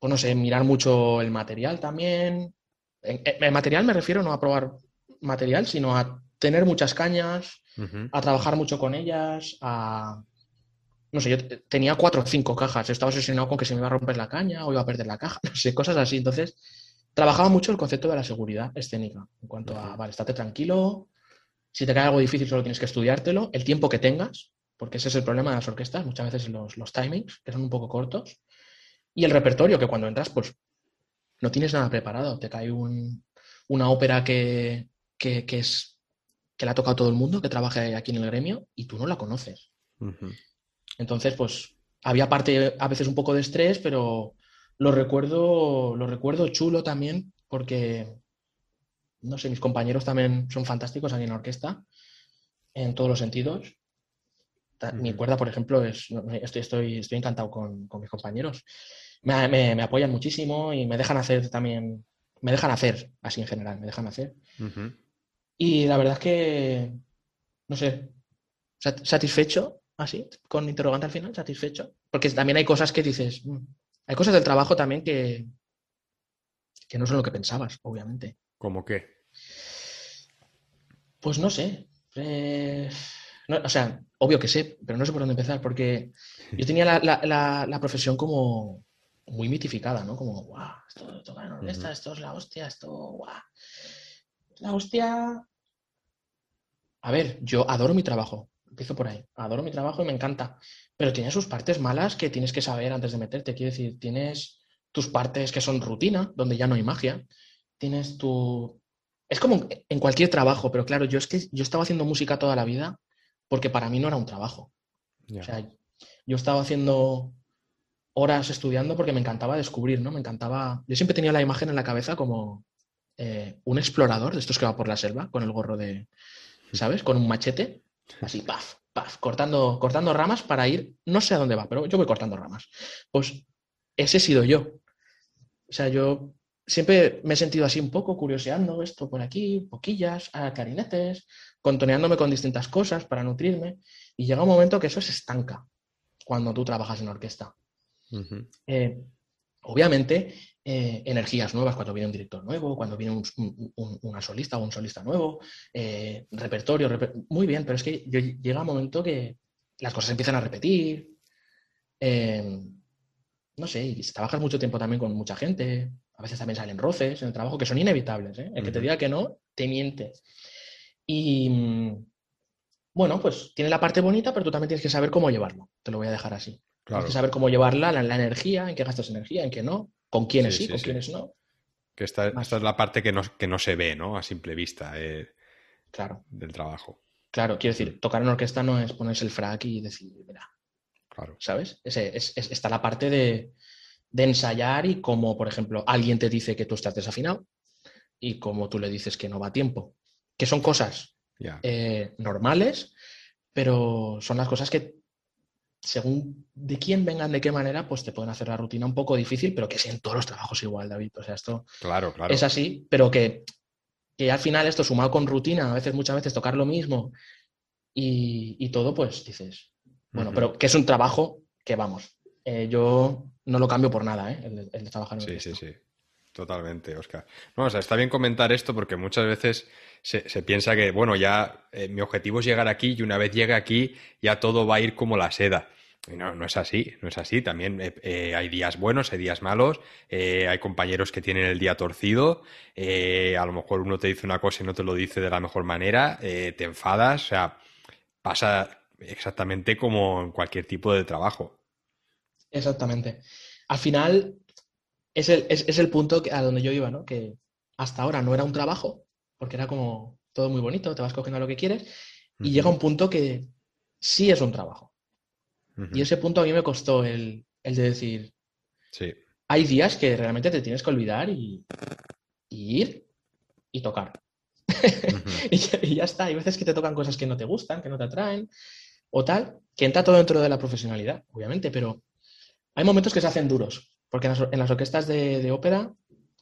pues no sé, mirar mucho el material también. El material me refiero no a probar material, sino a tener muchas cañas, a trabajar mucho con ellas, a... No sé, yo tenía cuatro o cinco cajas, estaba obsesionado con que se me iba a romper la caña o iba a perder la caja, <laughs> no sé, cosas así. Entonces, trabajaba mucho el concepto de la seguridad escénica, en cuanto a, vale, estate tranquilo, si te cae algo difícil solo tienes que estudiártelo, el tiempo que tengas, porque ese es el problema de las orquestas, muchas veces los, los timings, que son un poco cortos, y el repertorio, que cuando entras, pues no tienes nada preparado, te cae una ópera que, que, es que la ha tocado todo el mundo, que trabaja aquí en el gremio, y tú no la conoces. Entonces, pues había parte a veces un poco de estrés, pero lo recuerdo, lo recuerdo chulo también, porque no sé, mis compañeros también son fantásticos aquí en la orquesta, en todos los sentidos. Mi cuerda, por ejemplo, es, estoy, estoy, estoy encantado con, mis compañeros. Me, apoyan muchísimo y me dejan hacer también, me dejan hacer, así en general, me dejan hacer. Y la verdad es que, no sé, satisfecho, así, con interrogante al final, satisfecho. Porque también hay cosas que dices, mm, hay cosas del trabajo también que, que no son lo que pensabas, obviamente. ¿Cómo qué? Pues no sé. Eh, o sea, obvio que sé, pero no sé por dónde empezar, porque yo tenía la, profesión como muy mitificada, ¿no? Como, guau, esto toca en orquesta, esto es la hostia, esto, guau. La hostia, a ver, yo adoro mi trabajo, empiezo por ahí, adoro mi trabajo y me encanta, pero tiene sus partes malas que tienes que saber antes de meterte, quiero decir, tienes tus partes que son rutina, donde ya no hay magia, tienes tu... Es como en cualquier trabajo, pero claro, yo es que yo estaba haciendo música toda la vida porque para mí no era un trabajo. O sea, yo estaba haciendo horas estudiando porque me encantaba descubrir, ¿no? Me encantaba... Yo siempre tenía la imagen en la cabeza como eh, un explorador de estos que va por la selva con el gorro de, ¿sabes? Con un machete, así, paf, paf, cortando, cortando ramas para ir, no sé a dónde va, pero yo voy cortando ramas. Pues ese he sido yo. O sea, yo siempre me he sentido así un poco curioseando esto por aquí, poquillas, a clarinetes, contoneándome con distintas cosas para nutrirme, y llega un momento que eso se estanca cuando tú trabajas en orquesta. Eh, obviamente, eh, energías nuevas cuando viene un director nuevo, cuando viene un, una solista o un solista nuevo, eh, repertorio, muy bien, pero es que llega un momento que las cosas empiezan a repetir, no sé, y trabajas mucho tiempo también con mucha gente, a veces también salen roces en el trabajo que son inevitables, el que te diga que no, te miente. Y bueno, pues tiene la parte bonita, pero tú también tienes que saber cómo llevarlo, te lo voy a dejar así. Tienes que saber cómo llevarla, la, la energía, en qué gastas energía, en qué no, con quiénes sí, con quiénes no. Que esta, es la parte que no, que no se ve, ¿no? A simple vista eh, claro. del trabajo. Claro, quiero decir, mm. tocar en orquesta no es ponerse el frac y decir, mira, claro. ¿sabes? está la parte de, ensayar y como, por ejemplo, alguien te dice que tú estás desafinado y como tú le dices que no va a tiempo. Que son cosas eh, normales, pero son las cosas que según de quién vengan, de qué manera, pues te pueden hacer la rutina un poco difícil, pero que sea en todos los trabajos igual, David. O sea, esto claro, claro. es así, pero que, al final esto sumado con rutina, a veces, muchas veces tocar lo mismo y, todo, pues dices, bueno, pero que es un trabajo que vamos, eh, yo no lo cambio por nada, ¿eh? el, de trabajar en Sí, sí, sí. Totalmente, Oscar. No, o sea, está bien comentar esto porque muchas veces se, piensa que, bueno, ya eh, mi objetivo es llegar aquí y una vez llegue aquí ya todo va a ir como la seda. Y no, no es así, no es así. También eh, eh, hay días buenos, hay días malos, hay compañeros que tienen el día torcido, a lo mejor uno te dice una cosa y no te lo dice de la mejor manera, te enfadas, o sea, pasa exactamente como en cualquier tipo de trabajo. Exactamente. al final es el, es, el punto a donde yo iba, ¿no? Que hasta ahora no era un trabajo, porque era como todo muy bonito, te vas cogiendo lo que quieres, y llega un punto que sí es un trabajo. Y ese punto a mí me costó el, el de decir, sí. hay días que realmente te tienes que olvidar y, ir y tocar. <laughs> y, ya está. Hay veces que te tocan cosas que no te gustan, que no te atraen o tal, que entra todo dentro de la profesionalidad, obviamente, pero hay momentos que se hacen duros, porque en las, orquestas de, ópera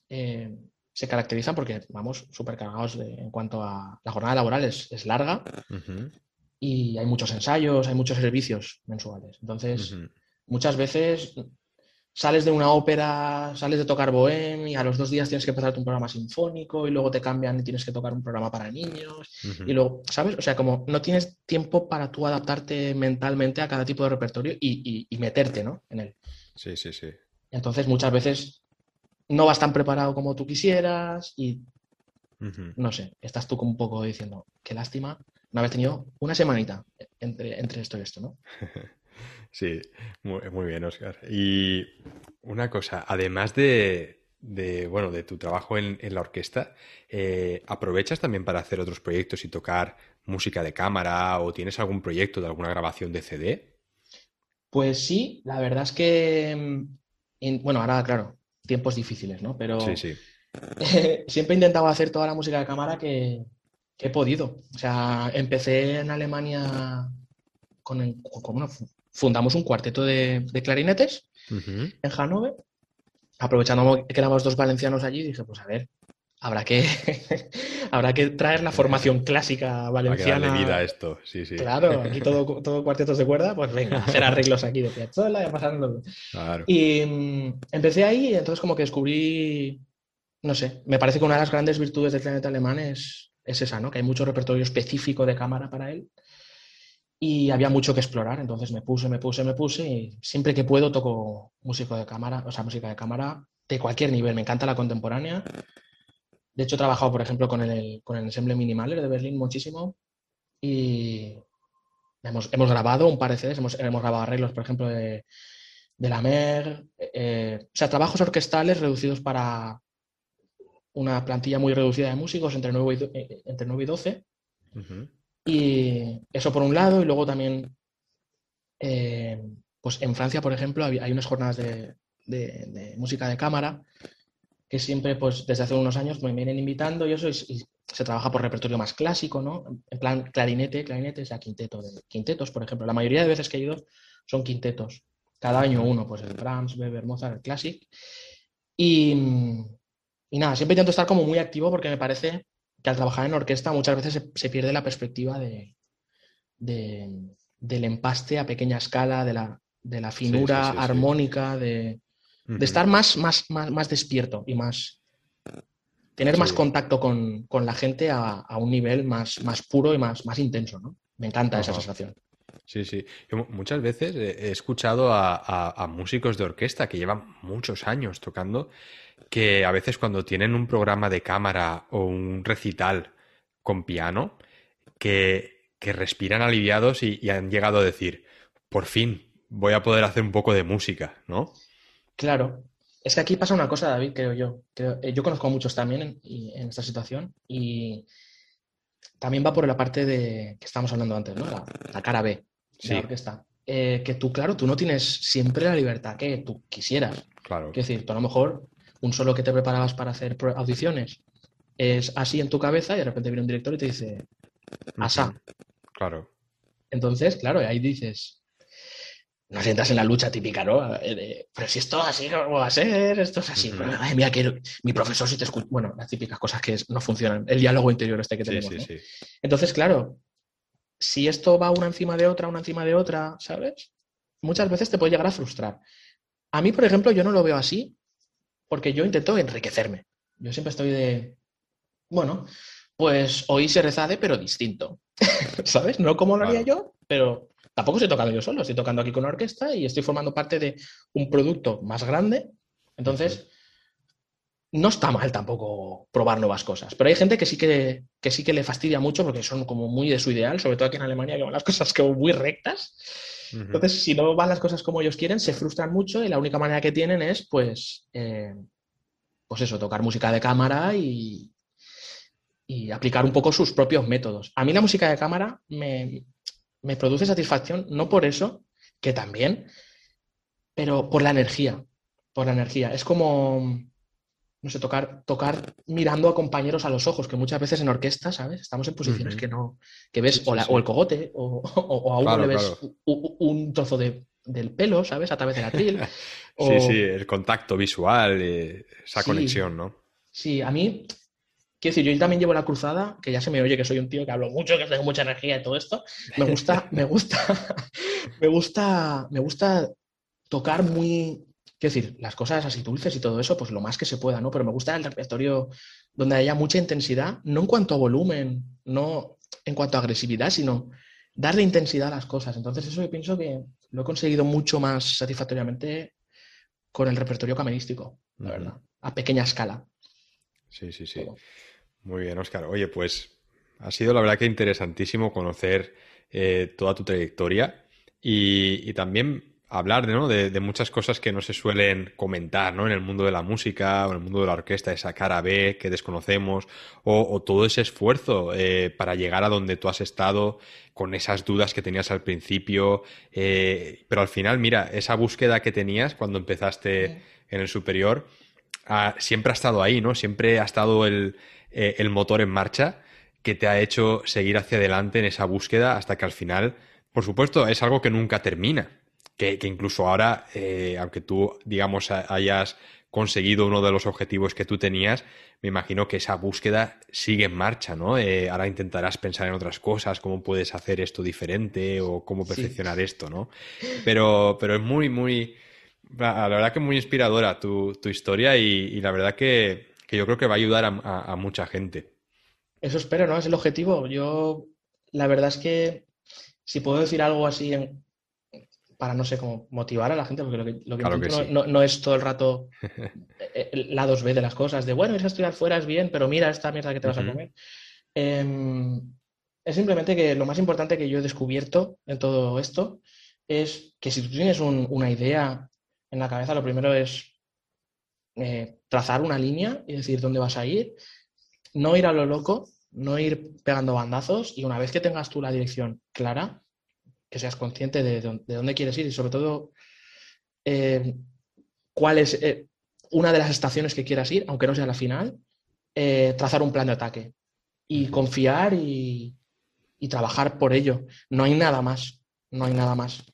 eh, se caracterizan porque vamos súper cargados en cuanto a la jornada laboral es, larga y hay muchos ensayos, hay muchos servicios mensuales. Entonces, muchas veces sales de una ópera, sales de tocar Bohem y a los dos días tienes que empezar un programa sinfónico y luego te cambian y tienes que tocar un programa para niños. Y luego, ¿sabes? O sea, como no tienes tiempo para tú adaptarte mentalmente a cada tipo de repertorio y, meterte, ¿no? En él. Sí, sí, sí. Entonces, muchas veces no vas tan preparado como tú quisieras y no sé, estás tú como un poco diciendo, qué lástima no haber tenido una semanita entre, entre esto y esto, ¿no? <laughs> Sí, muy, bien, Oscar. Y una cosa, además de, bueno, de tu trabajo en, la orquesta, eh, ¿aprovechas también para hacer otros proyectos y tocar música de cámara o tienes algún proyecto de alguna grabación de CD? Pues sí, la verdad es que, mm, bueno, ahora, claro, tiempos difíciles, ¿no? Pero sí, sí. <laughs> siempre he intentado hacer toda la música de cámara que, he podido. O sea, empecé en Alemania con, con, una, fundamos un cuarteto de, clarinetes en Hannover. Aprovechando que éramos dos valencianos allí, dije, pues a ver, habrá que, <laughs> habrá que traer la formación clásica valenciana. Para vida a esto, sí, sí. Claro, aquí todo, todo cuartetos de cuerda, pues venga, <laughs> hacer arreglos aquí de Piazzolla y pasarlo. Claro. Y mm, empecé ahí y entonces como que descubrí, no sé, me parece que una de las grandes virtudes del clarinete alemán es, es esa, ¿no? Que hay mucho repertorio específico de cámara para él y había mucho que explorar, entonces me puse, me puse, me puse y siempre que puedo toco música de cámara, o sea, música de cámara de cualquier nivel, me encanta la contemporánea. De hecho, he trabajado, por ejemplo, con el, con el ensemble Minimaler de Berlín muchísimo y hemos, hemos grabado un par de CDs, hemos, hemos grabado arreglos, por ejemplo, de, de la Mer, eh, o sea, trabajos orquestales reducidos para una plantilla muy reducida de músicos entre 9 y, eh, entre 9 y 12. Y eso por un lado, y luego también, eh, pues en Francia, por ejemplo, hay, unas jornadas de, música de cámara que siempre, pues desde hace unos años me vienen invitando y eso, y, se trabaja por repertorio más clásico, ¿no? En plan clarinete, clarinete, o sea, quinteto, de, quintetos, por ejemplo. La mayoría de veces que he ido son quintetos. Cada año uno, pues el Brahms, Weber, Mozart, el Classic. Y, y nada, siempre intento estar como muy activo porque me parece que al trabajar en orquesta muchas veces se, pierde la perspectiva de, del empaste a pequeña escala, de la, de la finura armónica, de, estar más, más, más, despierto y más tener más contacto con, la gente a, un nivel más, más puro y más, más intenso, ¿no? Me encanta esa sensación. Sí, sí. muchas veces he escuchado a, músicos de orquesta que llevan muchos años tocando que a veces cuando tienen un programa de cámara o un recital con piano, que, respiran aliviados y, han llegado a decir, por fin voy a poder hacer un poco de música, ¿no? Claro. Es que aquí pasa una cosa, David, creo yo. Eh, yo conozco a muchos también en, esta situación y también va por la parte de que estábamos hablando antes, ¿no? La, cara B de la orquesta. Eh, que tú, claro, tú no tienes siempre la libertad que tú quisieras. Claro. Es decir, tú a lo mejor un solo que te preparabas para hacer audiciones es así en tu cabeza y de repente viene un director y te dice, asá. Claro. Entonces, claro, ahí dices, no sientas en la lucha típica, ¿no? Eh, pero si esto así no va a ser, esto es así. Ay, mira, que mi profesor si te escucha. Bueno, las típicas cosas que no funcionan, el diálogo interior este que tenemos. Sí, sí, sí. Entonces, claro, si esto va una encima de otra, una encima de otra, ¿sabes? Muchas veces te puede llegar a frustrar. A mí, por ejemplo, yo no lo veo así porque yo intento enriquecerme. Yo siempre estoy de, bueno, pues hoy se rezade, pero distinto. <laughs> ¿Sabes? No como lo haría yo, pero tampoco estoy tocando yo solo, estoy tocando aquí con la orquesta y estoy formando parte de un producto más grande. Entonces, no está mal tampoco probar nuevas cosas, pero hay gente que sí que, sí que le fastidia mucho porque son como muy de su ideal, sobre todo aquí en Alemania, que van las <laughs> cosas como muy rectas. Entonces, si no van las cosas como ellos quieren, se frustran mucho y la única manera que tienen es, pues, eh, pues eso, tocar música de cámara y, y aplicar un poco sus propios métodos. A mí la música de cámara me, me produce satisfacción, no por eso, que también, pero por la energía, por la energía. Es como, no sé, tocar, tocar mirando a compañeros a los ojos, que muchas veces en orquesta, ¿sabes? Estamos en posiciones que no, que ves o, el cogote, o, a uno le ves un, trozo de, del pelo, ¿sabes? A través de la tril. <laughs> Sí, sí, el contacto visual, eh, esa conexión, ¿no? Sí, a mí, quiero decir, yo también llevo la cruzada, que ya se me oye que soy un tío que hablo mucho, que tengo mucha energía y todo esto. Me gusta, <laughs> me gusta, me gusta, me gusta tocar muy, Quiero decir, las cosas así dulces y todo eso, pues lo más que se pueda, ¿no? Pero me gusta el repertorio donde haya mucha intensidad, no en cuanto a volumen, no en cuanto a agresividad, sino darle intensidad a las cosas. Entonces, eso yo pienso que lo he conseguido mucho más satisfactoriamente con el repertorio camerístico, la verdad, a pequeña escala. Sí, sí, sí. Muy bien, Oscar. Oye, pues ha sido la verdad que interesantísimo conocer eh, toda tu trayectoria y, y también hablar de, muchas cosas que no se suelen comentar ¿no? en el mundo de la música o en el mundo de la orquesta, esa cara B que desconocemos, o, todo ese esfuerzo eh, para llegar a donde tú has estado con esas dudas que tenías al principio. Eh, pero al final, mira, esa búsqueda que tenías cuando empezaste en el superior, ah, siempre ha estado ahí, ¿no? Siempre ha estado el, eh, el motor en marcha que te ha hecho seguir hacia adelante en esa búsqueda hasta que al final, por supuesto, es algo que nunca termina que, incluso ahora, eh, aunque tú, digamos, hayas conseguido uno de los objetivos que tú tenías, me imagino que esa búsqueda sigue en marcha, ¿no? Eh, ahora intentarás pensar en otras cosas, cómo puedes hacer esto diferente o cómo perfeccionar esto, ¿no? Pero, pero es muy, muy, la verdad que muy inspiradora tu, historia y, la verdad que, yo creo que va a ayudar a, a mucha gente. Eso espero, ¿no? Es el objetivo. Yo, la verdad es que si puedo decir algo así en, para, no sé, cómo motivar a la gente, porque lo que, lo que, no, es todo el rato <laughs> eh, la 2B de las cosas, de bueno, ir a estudiar fuera es bien, pero mira esta mierda que te vas a comer. Em, es simplemente que lo más importante que yo he descubierto en todo esto es que si tú tienes una idea en la cabeza, lo primero es eh, trazar una línea y decir dónde vas a ir, no ir a lo loco, no ir pegando bandazos y una vez que tengas tú la dirección clara, que seas consciente de, dónde quieres ir y sobre todo eh, cuál es eh, una de las estaciones que quieras ir, aunque no sea la final, eh, trazar un plan de ataque y confiar y, trabajar por ello. No hay nada más, no hay nada más.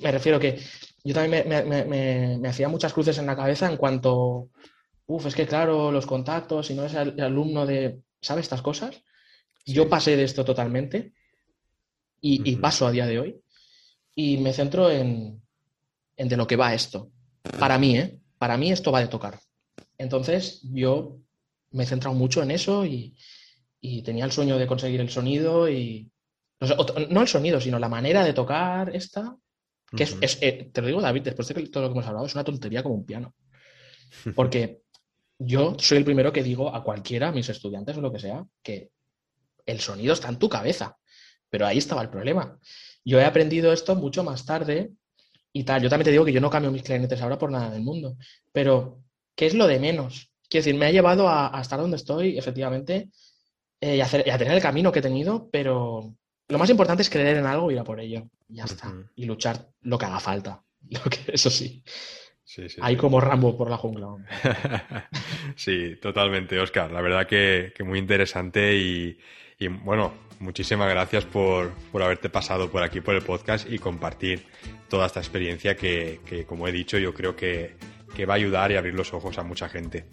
Me refiero que yo también me, hacía muchas cruces en la cabeza en cuanto, uff, es que claro, los contactos, si no eres el, alumno de, ¿sabe estas cosas? Yo pasé de esto totalmente y, paso a día de hoy y me centro en, de lo que va esto. Para mí, ¿eh? Para mí esto va de tocar. Entonces yo me he centrado mucho en eso y, tenía el sueño de conseguir el sonido y... No, el sonido, sino la manera de tocar esta, que es, eh, te lo digo David, después de todo lo que hemos hablado, es una tontería como un piano. <laughs> Porque yo soy el primero que digo a cualquiera, a mis estudiantes o lo que sea, que el sonido está en tu cabeza. Pero ahí estaba el problema. Yo he aprendido esto mucho más tarde y tal. Yo también te digo que yo no cambio mis clarinetes ahora por nada del mundo, pero ¿qué es lo de menos? Quiero decir, me ha llevado a, estar donde estoy, efectivamente, eh, y, a tener el camino que he tenido, pero lo más importante es creer en algo y ir a por ello. Y ya está. Y luchar lo que haga falta. <laughs> eso sí. Sí, Hay como Rambo por la jungla. <laughs> sí, totalmente, Oscar. La verdad que, muy interesante y, y, bueno, muchísimas gracias por, haberte pasado por aquí por el podcast y compartir toda esta experiencia que, como he dicho, yo creo que, va a ayudar y abrir los ojos a mucha gente.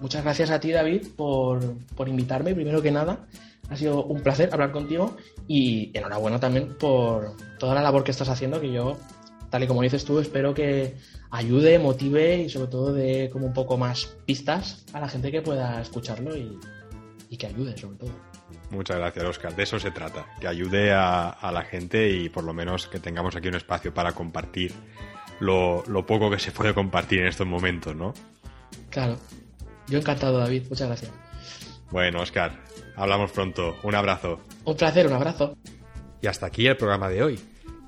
Muchas gracias a ti, David, por, invitarme, primero que nada. Ha sido un placer hablar contigo y enhorabuena también por toda la labor que estás haciendo, que yo, tal y como dices tú, espero que ayude, motive y sobre todo dé como un poco más pistas a la gente que pueda escucharlo y, y que ayude sobre todo. Muchas gracias, Oscar. De eso se trata, que ayude a, la gente y por lo menos que tengamos aquí un espacio para compartir lo, poco que se puede compartir en estos momentos, ¿no? Claro. Yo encantado, David. Muchas gracias. Bueno, Oscar, hablamos pronto. Un abrazo. Un placer, un abrazo. Y hasta aquí el programa de hoy.